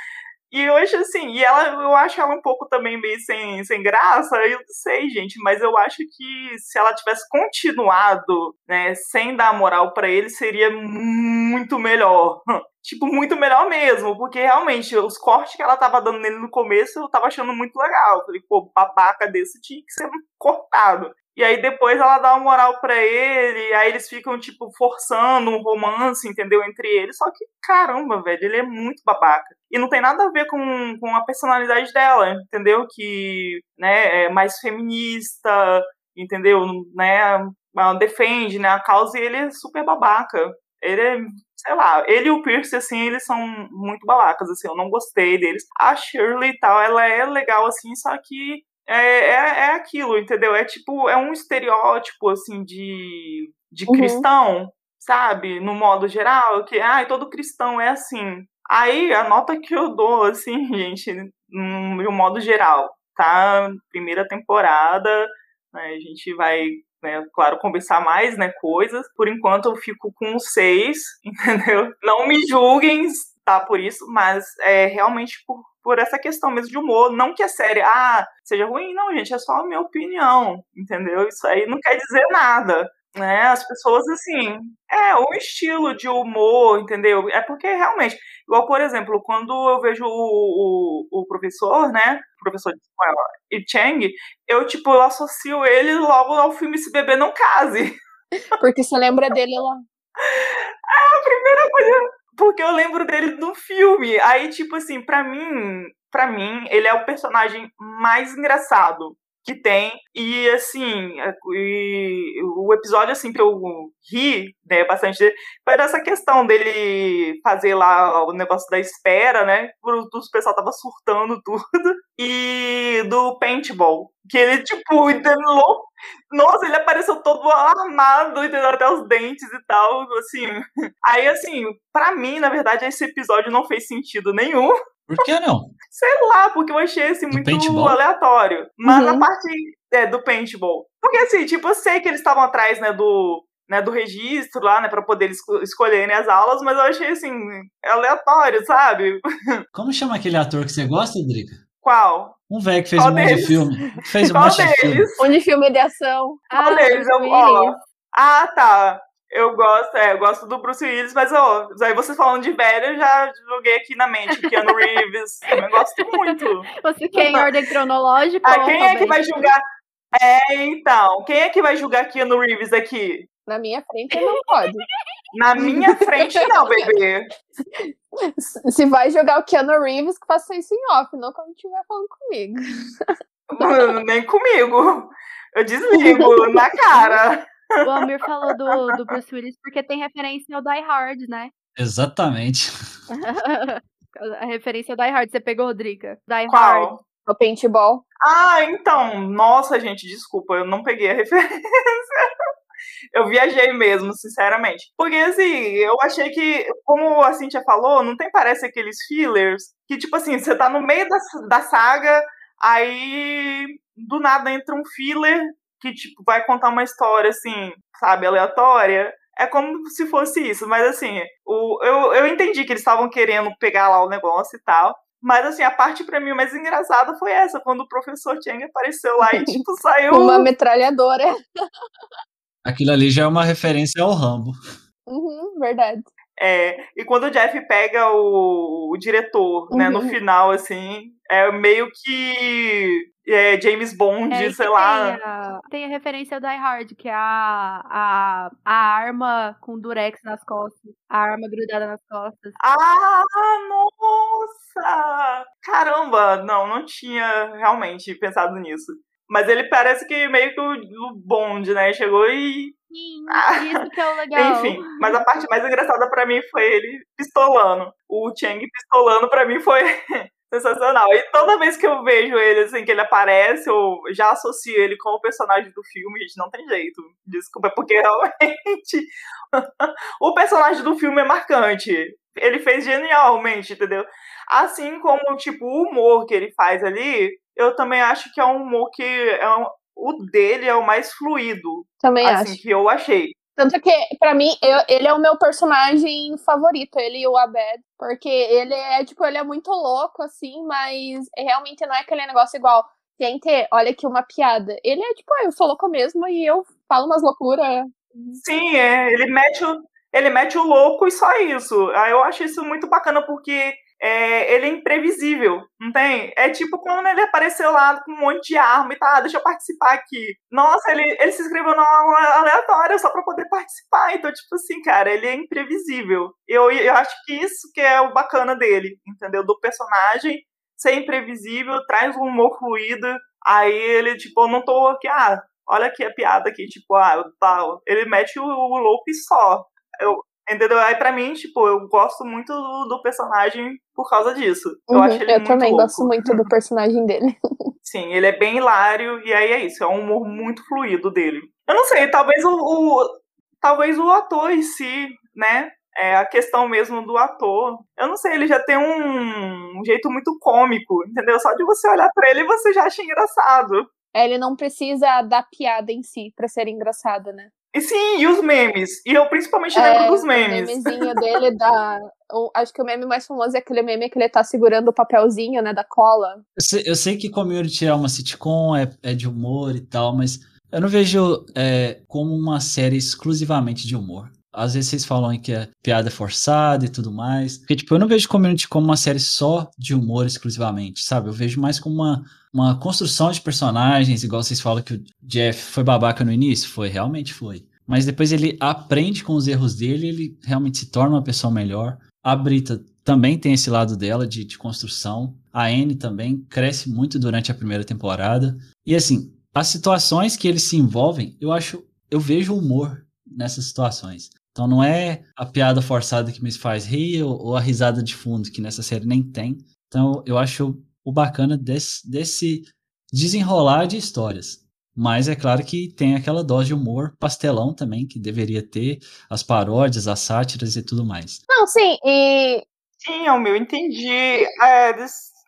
E hoje, assim, e ela, eu acho ela um pouco também meio sem, sem graça, eu não sei, gente, mas eu acho que se ela tivesse continuado, né, sem dar moral para ele, seria muito melhor. tipo, muito melhor mesmo, porque realmente os cortes que ela tava dando nele no começo eu tava achando muito legal. Falei, pô, babaca desse tinha que ser cortado. E aí depois ela dá uma moral para ele, aí eles ficam, tipo, forçando um romance, entendeu? Entre eles. Só que, caramba, velho, ele é muito babaca. E não tem nada a ver com, com a personalidade dela, entendeu? Que, né, é mais feminista, entendeu? Né, defende, né, a causa e ele é super babaca. Ele é, sei lá, ele e o Pierce, assim, eles são muito babacas, assim, eu não gostei deles. A Shirley e tal, ela é legal, assim, só que é, é, é aquilo, entendeu? É tipo, é um estereótipo, assim, de, de uhum. cristão, sabe? No modo geral, que, ai, todo cristão é assim. Aí, a nota que eu dou, assim, gente, no modo geral, tá? Primeira temporada, né, a gente vai né, claro, conversar mais, né, coisas. Por enquanto eu fico com seis, entendeu? Não me julguem, tá, por isso, mas é realmente por por essa questão mesmo de humor. Não que a série, ah, seja ruim, não, gente, é só a minha opinião, entendeu? Isso aí não quer dizer nada. Né, as pessoas, assim, é um estilo de humor, entendeu? É porque realmente, igual, por exemplo, quando eu vejo o, o, o professor, né, o professor de escola, e Chang, eu, tipo, eu associo ele logo ao filme Se Beber Não Case. Porque você lembra dele lá. É a primeira coisa porque eu lembro dele no filme. Aí, tipo assim, pra mim, para mim, ele é o personagem mais engraçado que tem. E assim, é, e, o episódio assim que eu ri, né, bastante, foi dessa questão dele fazer lá o negócio da espera, né? O pessoal tava surtando tudo. E do paintball. Que ele, tipo, entendeu? Nossa, ele apareceu todo armado, entendeu? Até os dentes e tal, assim. Aí, assim, para mim, na verdade, esse episódio não fez sentido nenhum. Por que não? Sei lá, porque eu achei esse muito paintball? aleatório. Mas uhum. a parte é, do paintball. Porque assim, tipo, eu sei que eles estavam atrás, né, do, né, do registro lá, né, pra poder esco escolherem as aulas, mas eu achei, assim, aleatório, sabe? Como chama aquele ator que você gosta, Drica? Qual? Um velho que fez Qual um monte de filme. Fez um Qual monte deles? de filme. Um de filme de ação. Qual ah, deles? Eu, ó, ah, tá. Eu gosto, é, eu gosto do Bruce Willis, mas ó, aí vocês falando de velho, eu já joguei aqui na mente o Keanu Reeves. eu gosto muito. Você quer em ordem cronológica? Ah, quem é que vai julgar? É, então, quem é que vai julgar Keanu Reeves aqui? Na minha frente não pode. Na minha frente não, bebê. Se vai jogar o Keanu Reeves, que faça isso em off, não quando estiver falando comigo. Nem comigo. Eu desligo na cara. O Amir falou do, do Bruce Willis porque tem referência ao Die Hard, né? Exatamente. a referência ao Die Hard. Você pegou, Rodriga? Die Qual? Hard. O paintball. Ah, então. Nossa, gente, desculpa, eu não peguei a referência. Eu viajei mesmo, sinceramente. Porque, assim, eu achei que, como a Cintia falou, não tem, parece, aqueles fillers que, tipo assim, você tá no meio da, da saga, aí do nada entra um filler que, tipo, vai contar uma história, assim, sabe, aleatória. É como se fosse isso, mas assim, o, eu, eu entendi que eles estavam querendo pegar lá o negócio e tal. Mas assim, a parte para mim mais engraçada foi essa, quando o professor Chang apareceu lá e, tipo, saiu. Uma metralhadora. Aquilo ali já é uma referência ao Rambo. Uhum, verdade. É, e quando o Jeff pega o, o diretor, uhum. né, no uhum. final, assim, é meio que é, James Bond, é, sei lá. Tem a, tem a referência ao Die Hard, que é a, a, a arma com durex nas costas. A arma grudada nas costas. Ah, nossa! Caramba! Não, não tinha realmente pensado nisso. Mas ele parece que meio que o, Bond, né? Chegou e. Sim, ah. isso que é o legal. Enfim, mas a parte mais engraçada para mim foi ele pistolando. O Chang pistolando para mim foi sensacional. E toda vez que eu vejo ele, assim, que ele aparece, eu já associo ele com o personagem do filme, gente, não tem jeito. Desculpa, porque realmente o personagem do filme é marcante. Ele fez genialmente, entendeu? Assim como, tipo, o humor que ele faz ali, eu também acho que é um humor que é um, o dele é o mais fluido. Também assim, acho. que eu achei. Tanto que, para mim, eu, ele é o meu personagem favorito, ele e o Abed. Porque ele é, tipo, ele é muito louco, assim, mas realmente não é aquele negócio igual. Gente, olha aqui uma piada. Ele é tipo, ah, eu sou louco mesmo e eu falo umas loucuras. Sim, é. Ele mete o, ele mete o louco e só isso. Aí eu acho isso muito bacana porque é, ele é imprevisível, não tem? É tipo quando ele apareceu lá com um monte de arma e tá, ah, deixa eu participar aqui. Nossa, ele, ele se inscreveu numa aleatória só pra poder participar. Então, tipo assim, cara, ele é imprevisível. Eu, eu acho que isso que é o bacana dele, entendeu? Do personagem ser imprevisível, traz um humor fluido. Aí ele, tipo, eu não tô aqui, ah, olha aqui a piada aqui, tipo, ah, tal. Ele mete o, o só. Eu, Entendeu? Aí pra mim, tipo, eu gosto muito do, do personagem por causa disso. Eu uhum, acho ele Eu muito também louco. gosto muito do personagem dele. Sim, ele é bem hilário, e aí é isso, é um humor muito fluido dele. Eu não sei, talvez o, o talvez o ator em si, né? É a questão mesmo do ator. Eu não sei, ele já tem um, um jeito muito cômico, entendeu? Só de você olhar para ele você já acha engraçado. É, ele não precisa da piada em si para ser engraçado, né? E sim, e os memes. E eu principalmente é, lembro dos memes. O memezinho dele da. O, acho que o meme mais famoso é aquele meme que ele tá segurando o papelzinho, né, da cola. Eu sei, eu sei que Community é uma sitcom, é, é de humor e tal, mas eu não vejo é, como uma série exclusivamente de humor. Às vezes vocês falam que é piada forçada e tudo mais. Porque, tipo, eu não vejo Community como uma série só de humor exclusivamente, sabe? Eu vejo mais como uma, uma construção de personagens, igual vocês falam que o Jeff foi babaca no início. Foi, realmente foi. Mas depois ele aprende com os erros dele ele realmente se torna uma pessoa melhor. A Brita também tem esse lado dela de, de construção. A Anne também cresce muito durante a primeira temporada. E assim, as situações que eles se envolvem, eu acho, eu vejo humor nessas situações. Então não é a piada forçada que me faz rir ou, ou a risada de fundo que nessa série nem tem. Então eu acho o bacana desse, desse desenrolar de histórias. Mas é claro que tem aquela dose de humor pastelão também, que deveria ter, as paródias, as sátiras e tudo mais. Não, sim, e. Sim, o meu, entendi. É,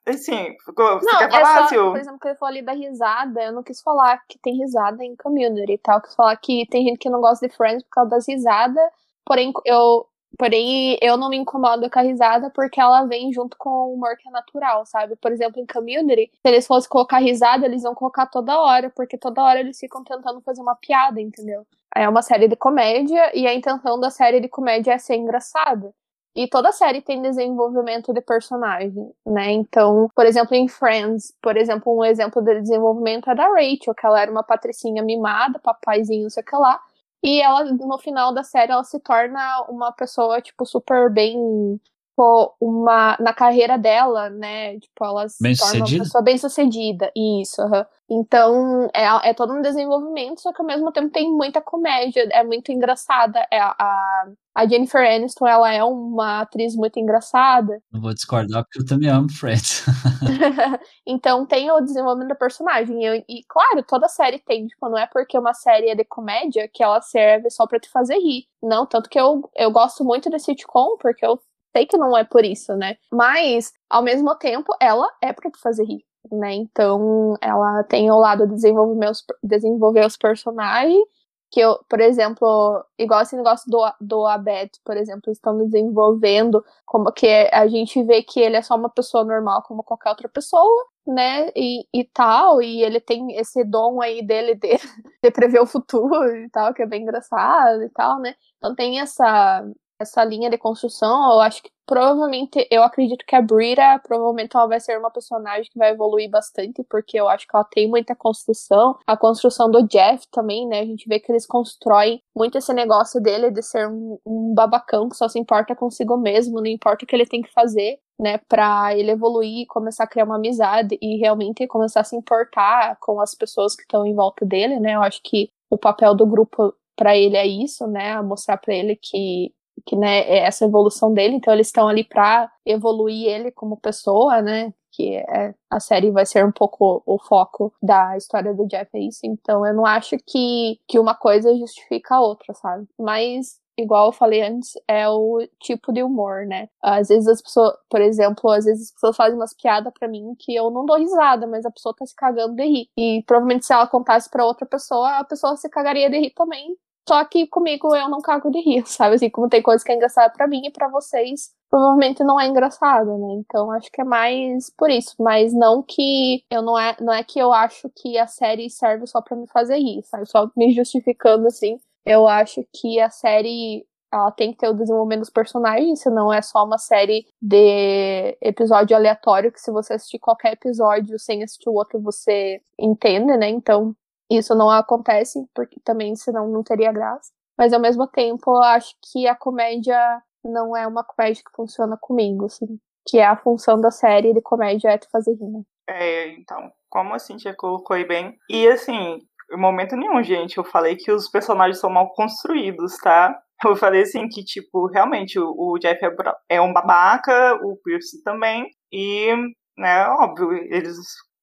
Assim, você Não, quer é falar, só, Sil? por exemplo, que ele falou ali da risada, eu não quis falar que tem risada em community e tal, eu quis falar que tem gente que não gosta de Friends por causa das risadas, porém eu, porém eu não me incomodo com a risada porque ela vem junto com o humor que é natural, sabe? Por exemplo, em community, se eles fossem colocar risada, eles iam colocar toda hora, porque toda hora eles ficam tentando fazer uma piada, entendeu? É uma série de comédia e a intenção da série de comédia é ser engraçada. E toda série tem desenvolvimento de personagem, né? Então, por exemplo, em Friends, por exemplo, um exemplo de desenvolvimento é da Rachel, que ela era uma patricinha mimada, papaizinho, sei o que lá. E ela, no final da série, ela se torna uma pessoa, tipo, super bem. Tipo, Uma, na carreira dela, né? Tipo, ela se Bem torna uma sucedida? pessoa bem sucedida. Isso, aham. Então, é, é todo um desenvolvimento, só que ao mesmo tempo tem muita comédia, é muito engraçada. É, a, a Jennifer Aniston, ela é uma atriz muito engraçada. Não vou discordar porque eu também amo Friends. então tem o desenvolvimento do personagem. E, e, claro, toda série tem, tipo, não é porque uma série é de comédia que ela serve só pra te fazer rir. Não, tanto que eu, eu gosto muito de sitcom, porque eu sei que não é por isso, né? Mas, ao mesmo tempo, ela é pra fazer rir. Né? Então, ela tem o lado de desenvolver os, desenvolver os personagens, que eu, por exemplo, igual esse negócio do, do Abed, por exemplo, estão desenvolvendo como que a gente vê que ele é só uma pessoa normal como qualquer outra pessoa, né, e, e tal, e ele tem esse dom aí dele de, de prever o futuro e tal, que é bem engraçado e tal, né, então tem essa, essa linha de construção, eu acho que provavelmente, eu acredito que a Brita, provavelmente ela vai ser uma personagem que vai evoluir bastante, porque eu acho que ela tem muita construção, a construção do Jeff também, né, a gente vê que eles constroem muito esse negócio dele de ser um, um babacão que só se importa consigo mesmo, não importa o que ele tem que fazer, né, pra ele evoluir, começar a criar uma amizade e realmente começar a se importar com as pessoas que estão em volta dele, né, eu acho que o papel do grupo para ele é isso, né, mostrar para ele que que né, é essa evolução dele, então eles estão ali para evoluir ele como pessoa, né? Que é, a série vai ser um pouco o foco da história do Jeff, é isso. Então eu não acho que, que uma coisa justifica a outra, sabe? Mas igual eu falei antes, é o tipo de humor, né? Às vezes as pessoas, por exemplo, às vezes as pessoas fazem umas piadas para mim que eu não dou risada, mas a pessoa tá se cagando de rir. E provavelmente se ela contasse para outra pessoa, a pessoa se cagaria de rir também. Só que comigo eu não cago de rir, sabe? Assim, como tem coisa que é engraçada para mim e para vocês, provavelmente não é engraçado, né? Então acho que é mais por isso, mas não que eu não é, não é que eu acho que a série serve só para me fazer rir, sabe? Só me justificando assim. Eu acho que a série ela tem que ter o desenvolvimento dos personagens, senão é só uma série de episódio aleatório que se você assistir qualquer episódio sem assistir o outro você entende, né? Então isso não acontece, porque também senão não teria graça. Mas ao mesmo tempo, eu acho que a comédia não é uma comédia que funciona comigo, assim. Que é a função da série de comédia é te fazer rir, né? É, então, como a Cintia colocou aí bem. E assim, em momento nenhum, gente, eu falei que os personagens são mal construídos, tá? Eu falei assim que, tipo, realmente o, Jeff é, é um babaca, o Pierce também. E, né, óbvio, eles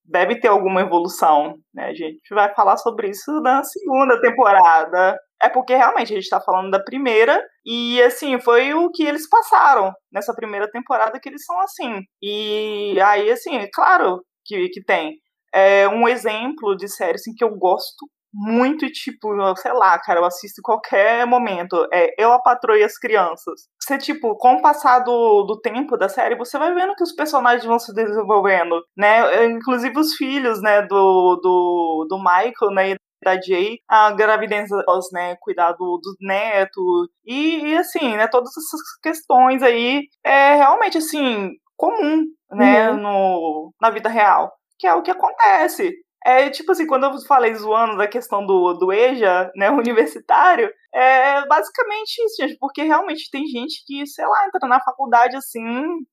devem ter alguma evolução, né? A gente vai falar sobre isso na segunda temporada. É porque realmente a gente tá falando da primeira, e assim, foi o que eles passaram nessa primeira temporada que eles são assim. E aí, assim, é claro que, que tem. É um exemplo de série assim, que eu gosto muito, tipo, sei lá, cara, eu assisto em qualquer momento. É Eu, a Patroa e as Crianças. Você, tipo, com o passar do, do tempo da série, você vai vendo que os personagens vão se desenvolvendo, né? Inclusive os filhos, né, do, do, do Michael, né, da Jay, a gravidez, né, cuidar do, do neto, e, e, assim, né, todas essas questões aí, é realmente, assim, comum, né, Uhum. no, na vida real, que é o que acontece. É tipo assim, quando eu falei zoando da questão do, do EJA, né, universitário, é basicamente isso, gente, porque realmente tem gente que, sei lá, entra na faculdade assim,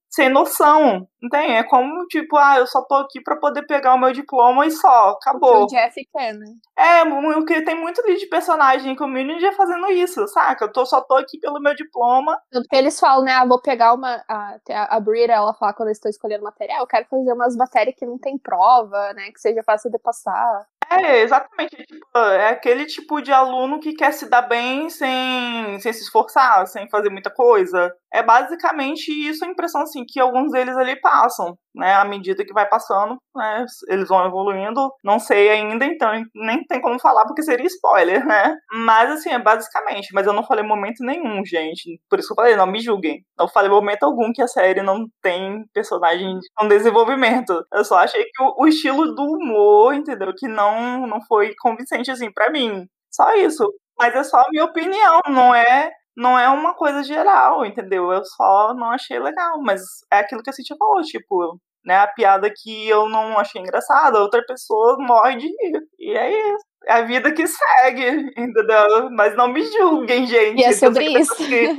sem noção, não tem? É como, tipo, ah, eu só tô aqui pra poder pegar o meu diploma e só, acabou. O Jeff quer, né? É, porque tem muito ali de personagem em community fazendo isso, saca? Eu tô, só tô aqui pelo meu diploma. Tanto que eles falam, né? Ah, vou pegar uma. A, a Brita, ela fala quando eles estão escolhendo material, eu quero fazer umas matérias que não tem prova, né? Que seja fácil de passar. É, exatamente. Tipo, é aquele tipo de aluno que quer se dar bem sem, sem se esforçar, sem fazer muita coisa. É basicamente isso a impressão assim, que alguns deles ali passam, né, à medida que vai passando, né, eles vão evoluindo. Não sei ainda, então nem tem como falar porque seria spoiler, né? Mas assim, é basicamente. Mas eu não falei momento nenhum, gente. Por isso que eu falei, não me julguem. Não falei momento algum que a série não tem personagem com desenvolvimento. Eu só achei que o, o estilo do humor, entendeu? Que não, não foi convincente assim para mim. Só isso. Mas é só a minha opinião, não é não é uma coisa geral, entendeu? Eu só não achei legal, mas é aquilo que a Cintia falou, tipo, né, a piada que eu não achei engraçada, outra pessoa morre de rir. E é isso. É a vida que segue, entendeu? Mas não me julguem, gente. E é sobre isso. Que,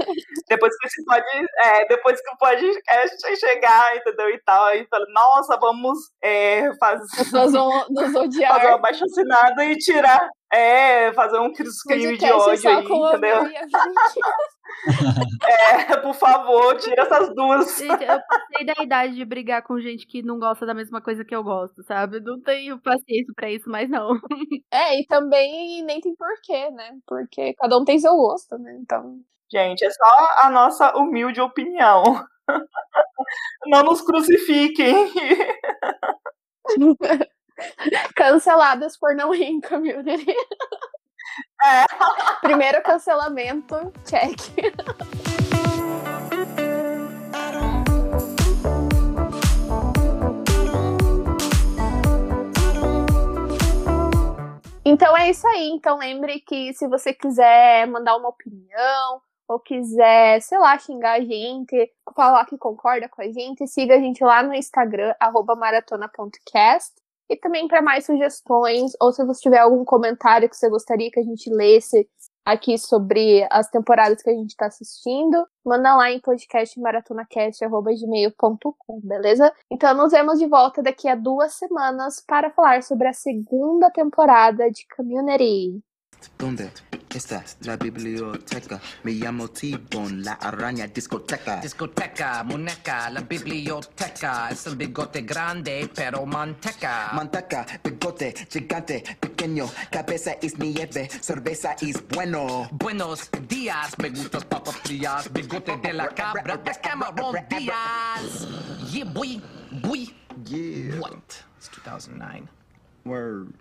depois que pode, é, depois que o podcast chegar, entendeu? E tal, aí fala, nossa, vamos é, fazer. Nós vamos nos odiar. Fazer uma baixa assinada e tirar. É, fazer um crime de ódio aí, entendeu? é, por favor, tira essas duas. Gente, eu passei da idade de brigar com gente que não gosta da mesma coisa que eu gosto, sabe? Não tenho paciência pra isso mais, não. É, e também nem tem porquê, né? Porque cada um tem seu gosto, né? Então. Gente, é só a nossa humilde opinião. Não nos crucifiquem. Canceladas por não rir em community. É. Primeiro cancelamento, check. Então é isso aí. Então lembre que se você quiser mandar uma opinião ou quiser, sei lá, xingar a gente, falar que concorda com a gente, siga a gente lá no Instagram, maratona.cast. E também para mais sugestões, ou se você tiver algum comentário que você gostaria que a gente lesse aqui sobre as temporadas que a gente está assistindo, manda lá em podcastmaratonacast.gmail.com, beleza? Então nos vemos de volta daqui a duas semanas para falar sobre a segunda temporada de Community. ¿Dónde está la biblioteca? Me llamo T-Bone, la araña discoteca. Discoteca, muñeca, la biblioteca. Es el bigote grande, pero manteca. Manteca, bigote, gigante, pequeño. Cabeza es nieve, cerveza es bueno. Buenos días, me gustas papas frías. Bigote de la cabra, de Cameron Díaz. Yeah, boy, boy. Yeah. What? It's 2009. Word.